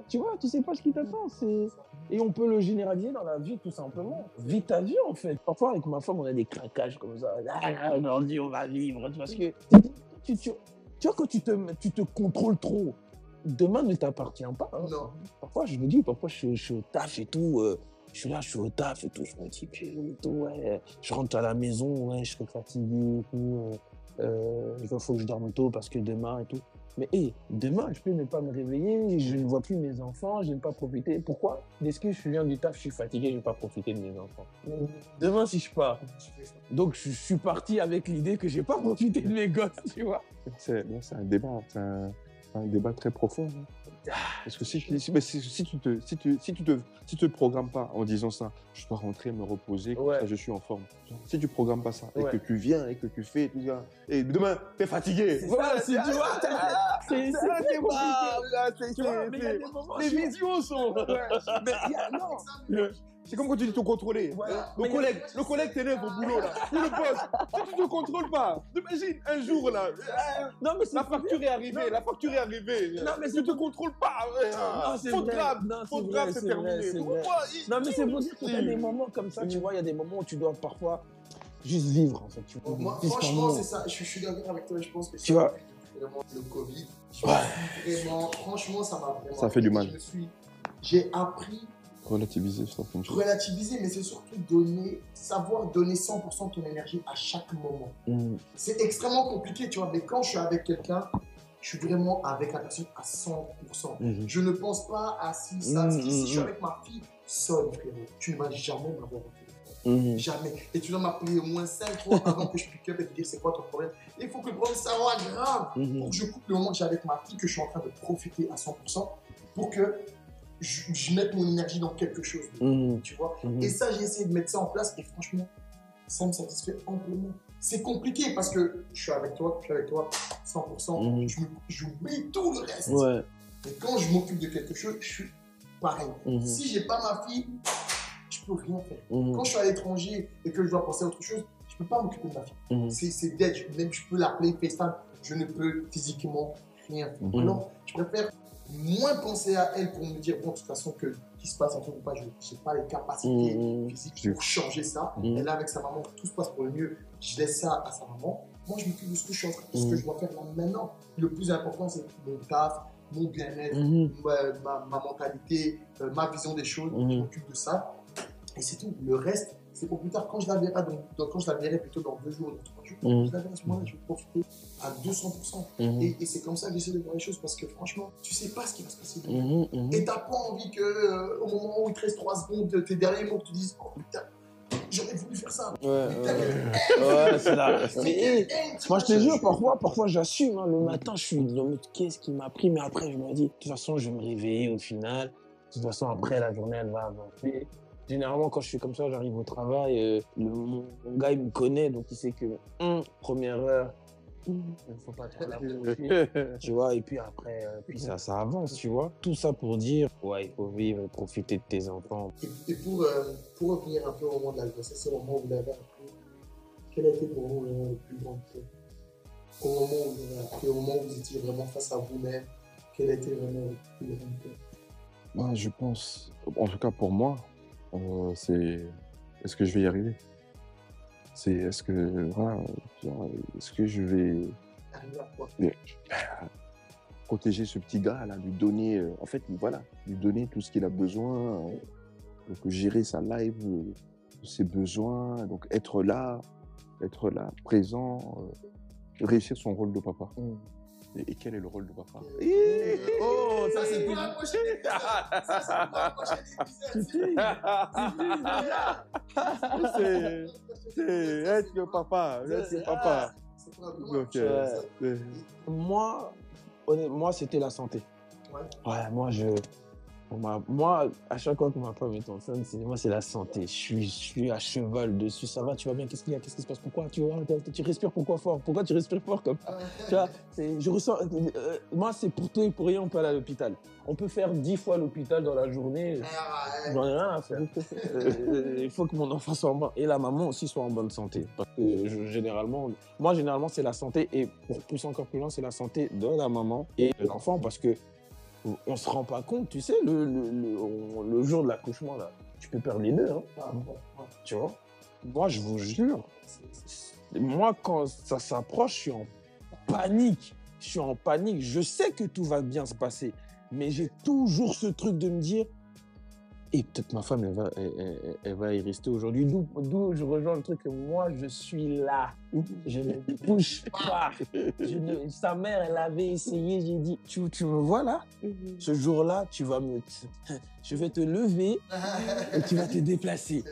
Speaker 2: Tu vois, tu sais pas ce qui t'attend. c'est- Et on peut le généraliser dans la vie, tout simplement. Vis ta vie, en fait. Parfois, avec ma femme, on a des craquages comme ça. Ah, aujourd'hui, on va vivre. Parce que tu, tu, tu vois, quand tu te, tu te contrôles trop, demain ne t'appartient pas. hein.
Speaker 1: Non.
Speaker 2: Parfois, je me dis, parfois, je, suis- je suis au taf et tout. euh, je suis là, je suis au taf et tout. Je me dis, tout, ouais. Je rentre à la maison, ouais, je serai fatigué et tout. euh, euh, il faut que je dorme tôt parce que demain et tout. Mais hé, demain, je peux ne pas me réveiller, je ne vois plus mes enfants, je ne vais pas profiter. Pourquoi? Est-ce que je viens du taf, je suis fatigué, je ne vais pas profiter de mes enfants Demain, si je pars. Donc, je suis parti avec l'idée que je n'ai pas profité de mes gosses, tu vois.
Speaker 4: C'est un débat, c'est un, c'est un débat très profond. hein. Parce que si, tu- si, mais si, si tu te, si, tu, si, tu te, si tu te programmes pas en disant ça, je dois rentrer, me reposer, comme
Speaker 2: Ouais.
Speaker 4: ça je suis en forme. Si tu programmes pas ça, et que tu viens, et que tu fais tout ça, et demain, t'es fatigué.
Speaker 2: C'est ça, c'est- tu vois, c'est- c'est- c'est
Speaker 4: c'est-
Speaker 2: Tu a
Speaker 4: c'est- a- comme quand tu dis te contrôler.
Speaker 2: Voilà.
Speaker 4: Le collègue, le collègue t'énerve au boulot là. Ou le boss. Tu te contrôles pas. Imagine un jour là. euh,
Speaker 2: Non, mais c'est
Speaker 4: La facture est arrivée,
Speaker 2: Non.
Speaker 4: la facture est arrivée.
Speaker 2: Non, mais
Speaker 4: tu te contrôles pas.
Speaker 2: Non, c'est
Speaker 4: Faute grave. Faute grave, c'est terminé.
Speaker 2: Non, mais c'est pour dire qu'il y a des moments comme ça, tu vois, il y a des moments où tu dois parfois juste vivre, en fait. Tu vois,
Speaker 1: Moi, franchement, c'est ça. Je, suis d'accord avec toi. Je pense que
Speaker 2: Tu vois.
Speaker 1: vraiment le Covid, je
Speaker 2: Ouais.
Speaker 1: vraiment, franchement, ça m'a vraiment.
Speaker 4: Ça fait du mal.
Speaker 1: J'ai appris,
Speaker 4: Relativiser certaines choses.
Speaker 1: relativiser, mais c'est surtout donner, savoir donner 100% de ton énergie à chaque moment.
Speaker 2: Mm.
Speaker 1: C'est extrêmement compliqué, tu vois. Mais quand je suis avec quelqu'un, je suis vraiment avec la personne à 100%.
Speaker 2: Mhm.
Speaker 1: Je ne pense pas à si ça, si, si je suis
Speaker 2: mm.
Speaker 1: avec ma fille seule, frérot, tu ne vas jamais m'avoir.
Speaker 2: Mhm.
Speaker 1: Jamais. Et tu dois m'appeler au moins 5 fois avant que je pick up et te dire c'est quoi ton problème. Il faut que le problème soit grave
Speaker 2: Mhm.
Speaker 1: pour que je coupe le moment que j'ai avec ma fille, que je suis en train de profiter à 100% pour que je, mette mon énergie dans quelque chose.
Speaker 2: Mhm.
Speaker 1: Tu vois
Speaker 2: Mhm.
Speaker 1: Et ça, j'ai essayé de mettre ça en place et franchement, ça me satisfait amplement. C'est compliqué parce que je suis avec toi, je suis avec toi 100%,
Speaker 2: Mhm.
Speaker 1: je me- j'oublie tout le reste.
Speaker 2: Ouais.
Speaker 1: Et quand je m'occupe de quelque chose, je suis pareil.
Speaker 2: Mhm.
Speaker 1: Si j'ai pas ma fille, je peux rien faire. Quand je suis à l'étranger et que je dois penser à autre chose, je peux pas m'occuper de ma fille. C'est dead. Même je peux l'appeler FaceTime, je ne peux physiquement rien faire. Alors, je préfère moins penser à elle pour me dire, bon, de toute façon, que qu'il se passe truc ou pas, je n'ai pas les capacités
Speaker 2: Mhm.
Speaker 1: physiques pour changer ça.
Speaker 2: Mhm.
Speaker 1: Elle est avec sa maman, tout se passe pour le mieux, je laisse ça à sa maman. Moi, je m'occupe de ce que je suis en train de ce que je dois faire là maintenant. Le plus important, c'est mon taf, mon bien-être, ma, ma- ma mentalité, euh, ma vision des choses, je m'occupe de ça. Et c'est tout. Le reste, c'est pour plus tard. Quand je la verrai, donc, donc quand je la verrai plutôt dans deux jours, dans trois jours,
Speaker 2: Mhm.
Speaker 1: je la verrai à ce moment-là, je vais profiter à 200%.
Speaker 2: Mhm.
Speaker 1: Et, et c'est comme ça que j'essaie de voir les choses parce que franchement, tu sais pas ce qui va se passer.
Speaker 2: Mhm.
Speaker 1: Et t'as pas envie que, euh, au moment où il te reste 3 secondes de tes derniers mots, que tu dises Oh putain, j'aurais voulu faire ça.
Speaker 2: Ouais, ouais, ouais. Ouais, c'est là. Mais, hé, Moi, je te jure, parfois, parfois j'assume. hein. Le matin, je suis en mode qu'est-ce qui m'a pris, mais après, je me dis, de toute façon, je vais me réveiller au final. De toute façon, après, la journée, elle va avancer. Généralement, quand je suis comme ça, j'arrive au travail. euh, le, mon, mon gars, il me connaît, donc il sait que, hum, première heure, il ne faut pas trop l'approcher. tu vois, et puis après, euh, puis ça, ça avance, tu vois. Tout ça pour dire, ouais, il faut vivre, profiter de tes enfants.
Speaker 1: Et, et pour, euh, pour revenir un peu au moment de la grossesse, c'est le moment où vous l'avez appris. Quel a été pour vous vraiment le plus grand Au moment où vous l'avez appris, au moment où vous étiez vraiment face à vous-même, quel a été vraiment le plus grand peur
Speaker 4: Moi, je pense, en tout cas pour moi, euh, c'est est-ce que je vais y arriver? C'est est-ce que voilà, est-ce que je vais protéger ce petit gars lui donner, euh, en fait, lui donner tout ce qu'il a besoin, euh, donc gérer sa life, euh, ses besoins, donc être là, être là, présent, euh, réussir son rôle de papa.
Speaker 2: Hum.
Speaker 4: Et, et quel est le rôle de papa
Speaker 1: Oh, ça c'est pour la prochaine épisode. Ça c'est pour la prochaine épisode.
Speaker 4: C'est c'est être le papa, être le papa.
Speaker 2: Moi, moi, c'était la santé.
Speaker 1: Ouais.
Speaker 2: Ouais, moi, je. Moi, à chaque fois que ma femme est enceinte, c'est moi, c'est la santé. Je suis, je suis à cheval dessus. Ça va, tu vas bien? Qu'est-ce qu'il y a? Qu'est-ce qui se passe? Pourquoi tu, vois, tu- respires pourquoi fort? Pourquoi tu respires fort comme ça? Tu vois, je ressens. euh, moi, c'est pour tout et pour rien, on peut aller à l'hôpital. On peut faire dix fois l'hôpital dans la journée.
Speaker 1: Ah, ouais.
Speaker 2: J'en ai rien à faire. Euh, Il faut que mon enfant soit en bonne et la maman aussi soit en bonne santé. Parce que je- généralement, moi généralement c'est la santé et pour pousser encore plus loin c'est la santé de la maman et de l'enfant parce que on se rend pas compte, tu sais, le, le, le- on- le jour de l'accouchement là, tu peux perdre les deux, hein,
Speaker 1: Ah,
Speaker 2: tu vois? Moi je vous jure, moi quand ça s'approche, je suis en panique. Je suis en panique. Je sais que tout va bien se passer, mais j'ai toujours ce truc de me dire. Et peut-être ma femme, elle va, elle, elle- elle va y rester aujourd'hui. D'où, d'où je rejoins le truc que moi, je suis là. Je ne bouge pas. Je ne- sa mère, elle avait essayé. J'ai dit, tu, tu me vois là? Ce jour-là, tu vas me... Je vais te lever et tu vas te déplacer.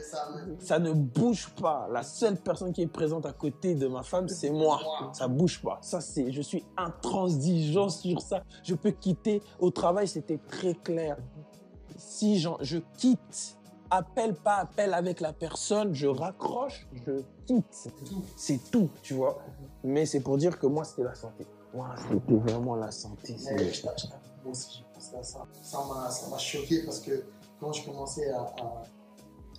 Speaker 1: Ça
Speaker 2: ne bouge pas. La seule personne qui est présente à côté de ma femme, c'est moi. Ça bouge pas. Ça, c'est, je suis intransigeant sur ça. Je peux quitter. Au travail, c'était très clair. Si je quitte, appelle pas appel avec la personne, je raccroche, je quitte.
Speaker 1: C'est tout.
Speaker 2: Tu vois. Mais c'est pour dire que moi, c'était la santé. Moi, c'était vraiment la santé.
Speaker 1: je- je- Moi aussi, j'ai pensé à ça. Ça m'a, choqué parce que quand je commençais à, à,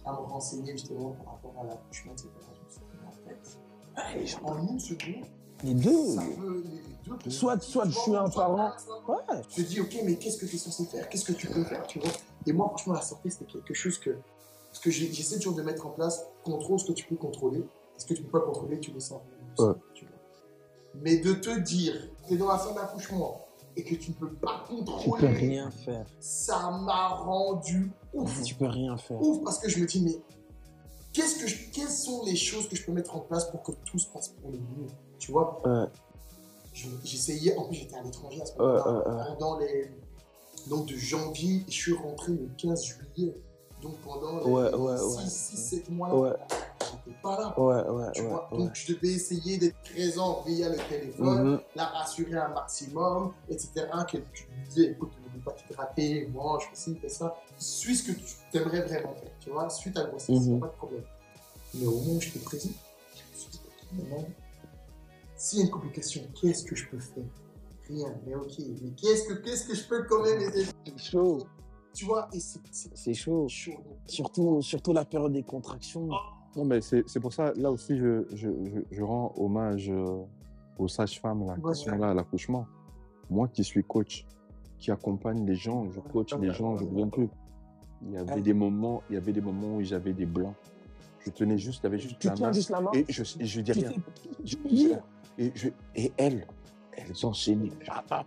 Speaker 1: à me renseigner justement par rapport à l'accouchement, etc., je me suis dit, en fait, en une seconde,
Speaker 2: Les deux.
Speaker 1: ça peut, les deux peuvent-
Speaker 2: Soit- je suis un parent. Ouais.
Speaker 1: Je dis, ok, mais qu'est-ce que tu es censé faire? Qu'est-ce que tu peux faire tu vois? Et moi, franchement, la santé, c'était quelque chose que, parce que j'essaie toujours de mettre en place, contrôle ce que tu peux contrôler, ce que tu ne peux pas contrôler, tu le sens.
Speaker 2: Ouais.
Speaker 1: tu vois. Mais de te dire, tu es dans la fin d'accouchement et que tu ne peux pas
Speaker 2: Tu peux
Speaker 1: contrôler,
Speaker 2: rien faire.
Speaker 1: ça m'a rendu ouf.
Speaker 2: Tu peux rien faire.
Speaker 1: Ouf, parce que je me dis, mais qu'est-ce que je- quelles sont les choses que je peux mettre en place pour que tout se passe pour le mieux? Tu vois?
Speaker 2: Ouais.
Speaker 1: Je- J'essayais, en plus j'étais à l'étranger à ce
Speaker 2: Ouais,
Speaker 1: moment-là,
Speaker 2: ouais, ouais.
Speaker 1: pendant les. Donc de janvier, je suis rentré le 15 juillet. Donc pendant les
Speaker 2: Ouais, ouais, ouais.
Speaker 1: 6-7 mois, j'étais pas là. Tu vois. Donc je devais essayer d'être présent via le téléphone,
Speaker 2: Mhm.
Speaker 1: la rassurer un maximum, etc. Que tu lui disais, écoute, ne pas t'hydrater, mange, fais ci, fais ça. Suis ce que tu aimerais vraiment faire, tu vois, suite à la grossesse,
Speaker 2: Mhm.
Speaker 1: pas de problème. Mais au moment où j'étais présent, je me suis dit, s'il y a une complication, qu'est-ce que je peux faire? Rien, mais ok, mais qu'est-ce que, qu'est-ce que je peux quand même aider
Speaker 2: C'est chaud.
Speaker 1: Tu vois, et c'est, c'est
Speaker 2: C'est chaud.
Speaker 1: chaud.
Speaker 2: Surtout, surtout la période des contractions.
Speaker 4: Non, mais c'est c'est pour ça, là aussi, je, je, je, je rends hommage euh, aux sages-femmes là,
Speaker 1: Ouais.
Speaker 4: qui sont là à l'accouchement. Moi qui suis coach, qui accompagne les gens, je coach les gens, je ne viens plus. Il y avait des moments, il y avait des moments où j'avais des blancs. Je tenais juste, avait juste
Speaker 2: Tu
Speaker 4: la
Speaker 2: tiens
Speaker 4: main.
Speaker 2: juste la main?
Speaker 4: Et je, et je dis rien. Je-. Et, je, et elles, elles enchaînaient. Ah, ah.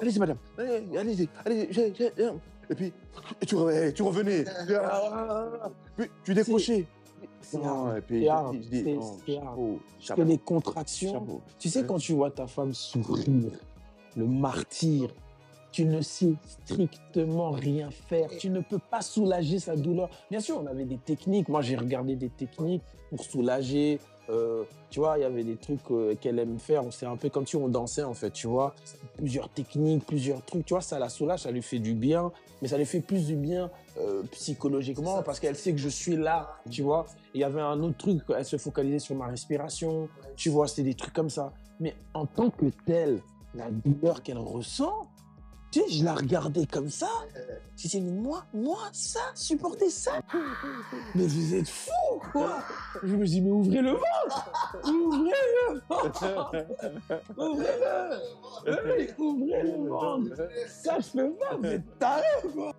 Speaker 4: Allez-y, madame. Allez, Allez-y. Allez, j'ai- j'ai- j'ai- et puis, et tu, revenais, tu revenais.
Speaker 2: Ah,
Speaker 4: Puis, tu décrochais.
Speaker 2: C'est
Speaker 4: Non, et puis, je dis, chapeau, chapeau,
Speaker 2: que les contractions,
Speaker 4: chapeau.
Speaker 2: tu sais, quand tu vois ta femme souffrir, le martyr, tu ne sais strictement rien faire. Tu ne peux pas soulager sa douleur. Bien sûr, on avait des techniques. Moi, j'ai regardé des techniques pour soulager. Euh, tu vois, il y avait des trucs euh, qu'elle aime faire. C'est un peu comme si on dansait, en fait, tu vois. Plusieurs techniques, plusieurs trucs. Tu vois, ça la soulage, ça lui fait du bien. Mais ça lui fait plus du bien euh, psychologiquement parce qu'elle sait que je suis là, tu vois. Il y avait un autre truc, elle se focalisait sur ma respiration. Tu vois, c'était des trucs comme ça. Mais en tant que telle, la douleur qu'elle ressent, je la regardais comme ça. Je disais, moi, moi, ça, supporter ça. Mais vous êtes fous, quoi. Je me dis, mais ouvrez le ventre. Ouvrez le ventre. Ouvrez-le Ouvrez le ventre. Ça, je peux pas, vous êtes tarés, quoi.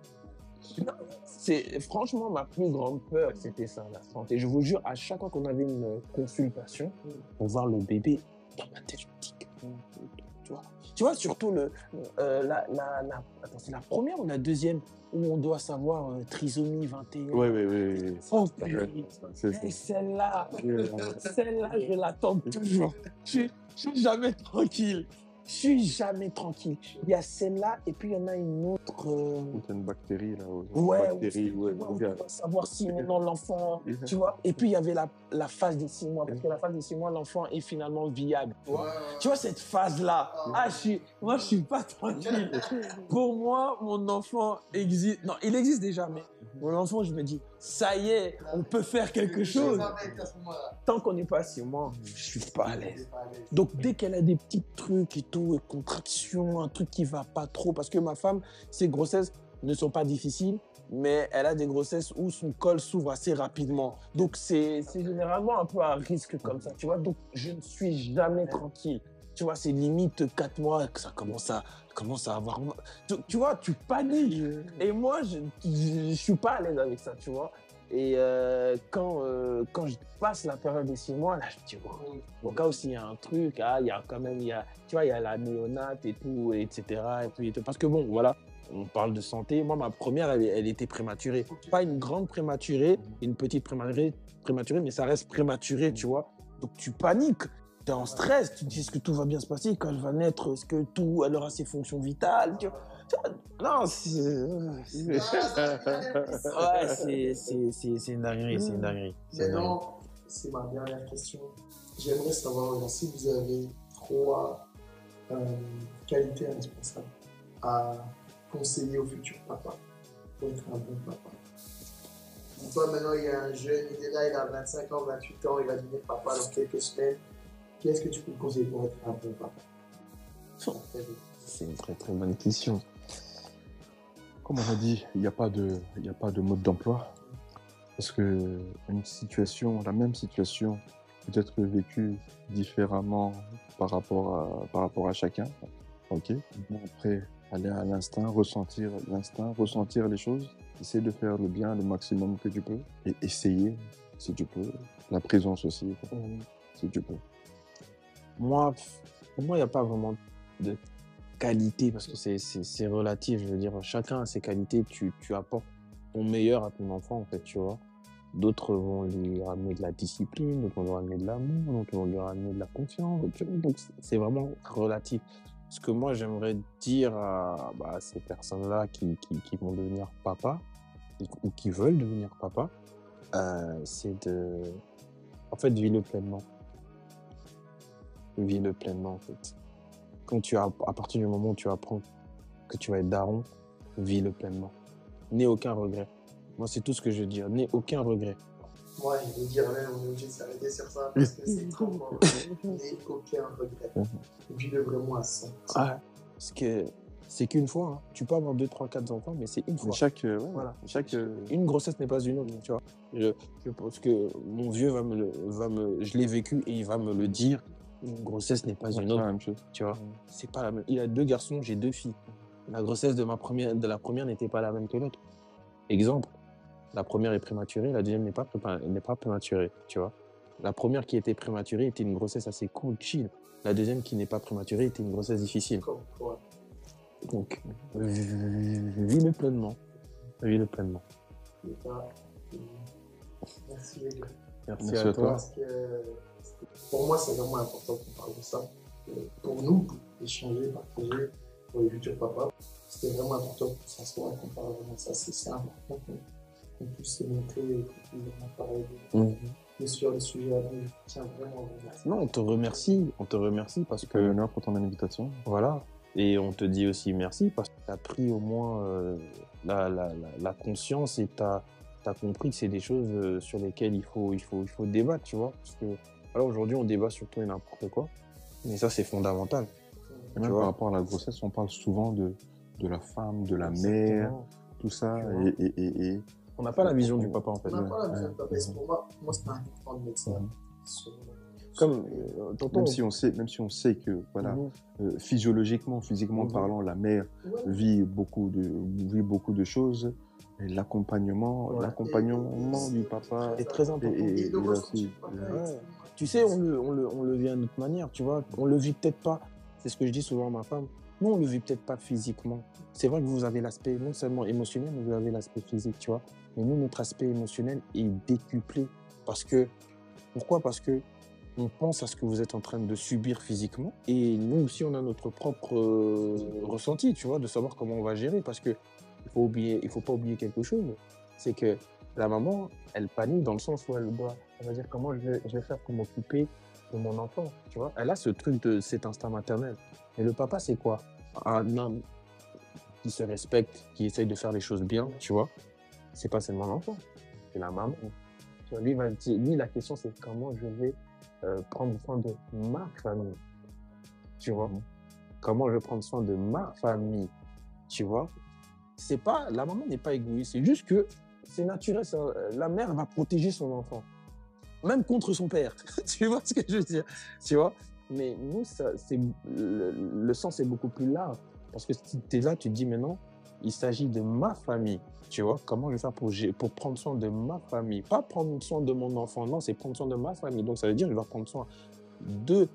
Speaker 2: C'est franchement ma plus grande peur, c'était ça, la santé. Je vous jure, à chaque fois qu'on avait une consultation pour voir le bébé, dans ma tête, tu vois, surtout le, euh, la, la, la- attends, c'est la première ou la deuxième où on doit savoir euh, trisomie 21.
Speaker 4: Oui, oui, oui.
Speaker 2: Oh, celle-là, celle-là, je l'attends toujours. Je je suis jamais tranquille.
Speaker 3: Je suis jamais tranquille. Il y a celle-là et puis il y en a une autre. euh,
Speaker 4: Ou t'as une bactérie là. ou-
Speaker 3: Ouais,
Speaker 4: bactérie,
Speaker 3: où
Speaker 4: ouais.
Speaker 3: tu vois, où
Speaker 4: ou
Speaker 3: tu
Speaker 4: bien-
Speaker 3: vas savoir si maintenant l'enfant,
Speaker 4: Ouais.
Speaker 3: tu vois. Et puis il y avait la, la phase des six mois, parce que la phase des six mois, l'enfant est finalement viable. Tu vois, tu vois cette phase-là. Ah, je suis, moi, je suis pas tranquille. Pour moi, mon enfant existe. Non, il existe déjà, mais mon enfant, je me dis, ça y est, on peut faire quelque chose. Tant qu'on n'est pas six mois, je suis pas à l'aise. Donc dès qu'elle a des petits trucs et tout, et contractions, un truc qui va pas trop, parce que ma femme, ses grossesses ne sont pas difficiles, mais elle a des grossesses où son col s'ouvre assez rapidement. Donc c'est généralement un peu à risque comme ça, tu vois. Donc je ne suis jamais tranquille. Tu vois, c'est limite 4 mois que ça commence à, commence à avoir... Tu, tu vois, tu paniques. Et moi, je, je, je suis pas à l'aise avec ça, tu vois. Et euh, quand, euh, quand je passe la période des 6 mois, là, je me dis, oh, au cas où s'il y a un truc, ah, il y a quand même, y a, tu vois, il y a la néonate et tout, etc. Et puis, parce que bon, voilà, on parle de santé. Moi, ma première, elle, elle était prématurée. Pas une grande prématurée, une petite prématurée, prématurée, mais ça reste prématuré, tu vois. Donc, tu paniques. Tu es en stress, tu te dis est-ce que tout va bien se passer quand elle va naître, est-ce que tout, elle aura ses fonctions vitales, tu vois. Non, c'est. Ouais, c'est- c'est c'est- c'est une dinguerie, c'est une dinguerie. une dinguerie.
Speaker 1: Maintenant, c'est ma dernière question. J'aimerais savoir si vous avez trois euh, qualités indispensables à conseiller au futur papa pour être un bon papa. Toi, maintenant, il y a un jeune, il est là, il a 25 ans, 28 ans, il va devenir papa dans quelques semaines. Qu'est-ce que tu peux me conseiller pour être un bon papa?
Speaker 2: C'est une très très bonne question.
Speaker 4: Comme on a dit, il n'y a pas de, y a pas de mode d'emploi. Parce que une situation, la même situation peut être vécue différemment par rapport à, par rapport à chacun. Ok. Bon, après, aller à l'instinct, ressentir l'instinct, ressentir les choses, essayer de faire le bien le maximum que tu peux et essayer, si tu peux, la présence aussi, quoi, si tu peux.
Speaker 2: Moi, pour moi, il n'y a pas vraiment de qualité parce que c'est- relatif. Je veux dire, chacun a ses qualités. Tu, tu apportes ton meilleur à ton enfant, en fait, tu vois. D'autres vont lui ramener de la discipline, d'autres vont lui ramener de l'amour, d'autres vont lui ramener de la confiance. Donc, c'est vraiment relatif. Ce que moi, j'aimerais dire à, bah, ces personnes-là qui, qui, vont devenir papa ou qui veulent devenir papa, euh, c'est de. En fait, vis-le pleinement. Vis-le pleinement, en fait. Quand tu as, à partir du moment où tu apprends que tu vas être daron, vis-le pleinement. N'aie aucun regret. Moi, c'est tout ce que je veux dire. N'aie aucun regret.
Speaker 1: Moi, je vais dire même, on est obligé de s'arrêter sur ça parce que c'est trop fort. N'ayez aucun regret. Vis-le vraiment à 100%.
Speaker 2: Ah, parce que c'est qu'une fois. hein. Tu peux avoir deux, trois, quatre enfants, mais c'est une fois.
Speaker 4: Mais chaque, euh, ouais,
Speaker 2: Voilà.
Speaker 4: chaque, euh,
Speaker 2: Une grossesse n'est pas une autre, tu vois. Je, je pense que mon vieux va me, le, va me, je l'ai vécu et il va me le dire. Une grossesse n'est pas
Speaker 4: c'est
Speaker 2: une
Speaker 4: la
Speaker 2: autre,
Speaker 4: même chose.
Speaker 2: tu vois. C'est pas la même. Il a deux garçons, j'ai deux filles. La grossesse de ma première, de la première n'était pas la même que l'autre. Exemple, la première est prématurée, la deuxième n'est pas, prépa- n'est pas prématurée, tu vois. La première qui était prématurée était une grossesse assez cool, chill. La deuxième qui n'est pas prématurée était une grossesse difficile. Donc, vis-le pleinement. Vis-le pleinement.
Speaker 1: Merci les gars.
Speaker 2: Merci,
Speaker 4: Merci
Speaker 2: à,
Speaker 4: à
Speaker 2: toi.
Speaker 1: Pour moi, c'est vraiment important qu'on parle de ça. Pour nous, pour échanger, partager, pour les futurs papas, c'était vraiment important qu'on s'assoie et qu'on parle vraiment de ça. C'est c'est important qu'on puisse se montrer et qu'on puisse vraiment parler de,
Speaker 2: Mhm.
Speaker 1: de sur les sujets à venir. Je tiens vraiment à vous remercier.
Speaker 2: Non, on te remercie. On te remercie parce
Speaker 4: Que l'honneur pour ton invitation.
Speaker 2: Voilà. Et on te dit aussi merci parce que tu as pris au moins euh, la, la, la, la conscience et tu as, compris que c'est des choses euh, sur lesquelles il faut, il, faut, il faut débattre, tu vois. Parce que voilà, aujourd'hui, on débat sur tout et n'importe quoi. Mais ça, c'est fondamental.
Speaker 4: Et même
Speaker 2: vois?
Speaker 4: par rapport à la grossesse, on parle souvent de, de la femme, de la mère, tout ça. Et, et, et, et-
Speaker 2: On n'a pas la vision du papa, en fait.
Speaker 1: On n'a pas la vision de papa. C'est pour moi, moi c'était important de mettre ça.
Speaker 4: Mhm.
Speaker 1: sur-
Speaker 2: Comme, euh,
Speaker 4: même, si on sait, même si on sait que voilà,
Speaker 2: Mhm.
Speaker 4: euh, physiologiquement, physiquement
Speaker 2: Mhm.
Speaker 4: parlant, la mère
Speaker 1: Ouais.
Speaker 4: vit beaucoup de, vit beaucoup de choses. Et l'accompagnement,
Speaker 2: Ouais.
Speaker 4: l'accompagnement
Speaker 1: Et-
Speaker 4: du papa.
Speaker 2: est très important.
Speaker 4: Et- et-
Speaker 1: Et le
Speaker 2: Tu sais, on le vit à notre manière, tu vois. On le vit peut-être pas. C'est ce que je dis souvent à ma femme. Nous, on le vit peut-être pas physiquement. C'est vrai que vous avez l'aspect non seulement émotionnel, mais vous avez l'aspect physique, tu vois. Mais nous, notre aspect émotionnel est décuplé. Parce que, pourquoi? Parce que on pense à ce que vous êtes en train de subir physiquement. Et nous aussi, on a notre propre euh, ressenti, tu vois, de savoir comment on va gérer. Parce que il faut oublier, il faut pas oublier quelque chose. C'est que la maman, elle panique dans le sens où elle doit, elle va dire comment je vais, je vais faire pour m'occuper de mon enfant, tu vois. Elle a ce truc de cet instinct maternel. Et le papa, c'est quoi? Un homme qui se respecte, qui essaye de faire les choses bien, tu vois. C'est pas seulement l'enfant, c'est la maman. Tu vois, lui, va, lui, la question, c'est comment je vais euh, prendre soin de ma famille. Tu vois Comment je vais prendre soin de ma famille. Tu vois C'est pas, la maman n'est pas égoïste, c'est juste que c'est naturel. ça, la mère va protéger son enfant, même contre son père. tu vois ce que je veux dire? Tu vois? Mais nous, ça, c'est, le, le sens est beaucoup plus large. Parce que si tu es là, tu te dis maintenant, il s'agit de ma famille. Tu vois, comment je vais faire pour, pour prendre soin de ma famille? Pas prendre soin de mon enfant, non, c'est prendre soin de ma famille. Donc ça veut dire que je dois prendre soin de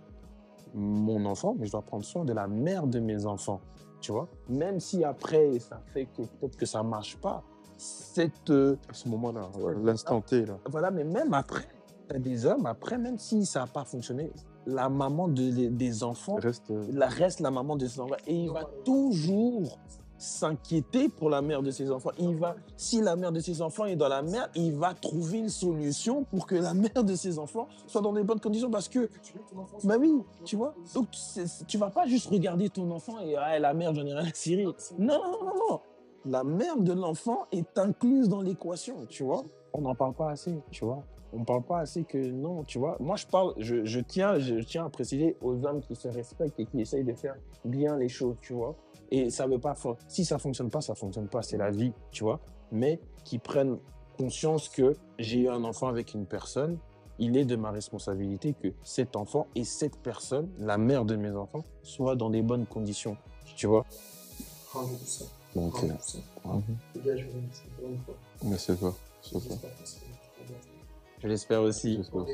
Speaker 2: mon enfant, mais je dois prendre soin de la mère de mes enfants. Tu vois? Même si après, ça fait que peut-être que ça marche pas, cette, euh,
Speaker 4: À ce moment-là, ouais, l'instant T, là.
Speaker 2: voilà, mais même après, des hommes, après, même si ça n'a pas fonctionné, la maman de- des enfants
Speaker 4: Reste. euh,
Speaker 2: la reste la maman de ses enfants. Et il va toujours s'inquiéter pour la mère de ses enfants. Il va, si la mère de ses enfants est dans la merde, il va trouver une solution pour que la mère de ses enfants soit dans des bonnes conditions parce que, bah oui, tu vois. Donc, tu vas pas juste regarder ton enfant et, ah, la mère, j'en ai rien à cirer. Non, non, non, non. La mère de l'enfant est incluse dans l'équation, tu vois. On n'en parle pas assez, tu vois. On parle pas assez que non, tu vois. Moi, je parle, je, je tiens, je tiens à préciser aux hommes qui se respectent et qui essayent de faire bien les choses, tu vois. Et ça veut pas, si ça fonctionne pas, ça fonctionne pas, c'est la vie, tu vois. Mais qui prennent conscience que j'ai eu un enfant avec une personne, il est de ma responsabilité que cet enfant et cette personne, la mère de mes enfants, soient dans des bonnes conditions, tu vois. Donc, euh, mhm.
Speaker 1: Les gars, je vous
Speaker 2: je l'espère aussi.
Speaker 4: J'espère
Speaker 1: On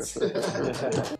Speaker 4: aussi.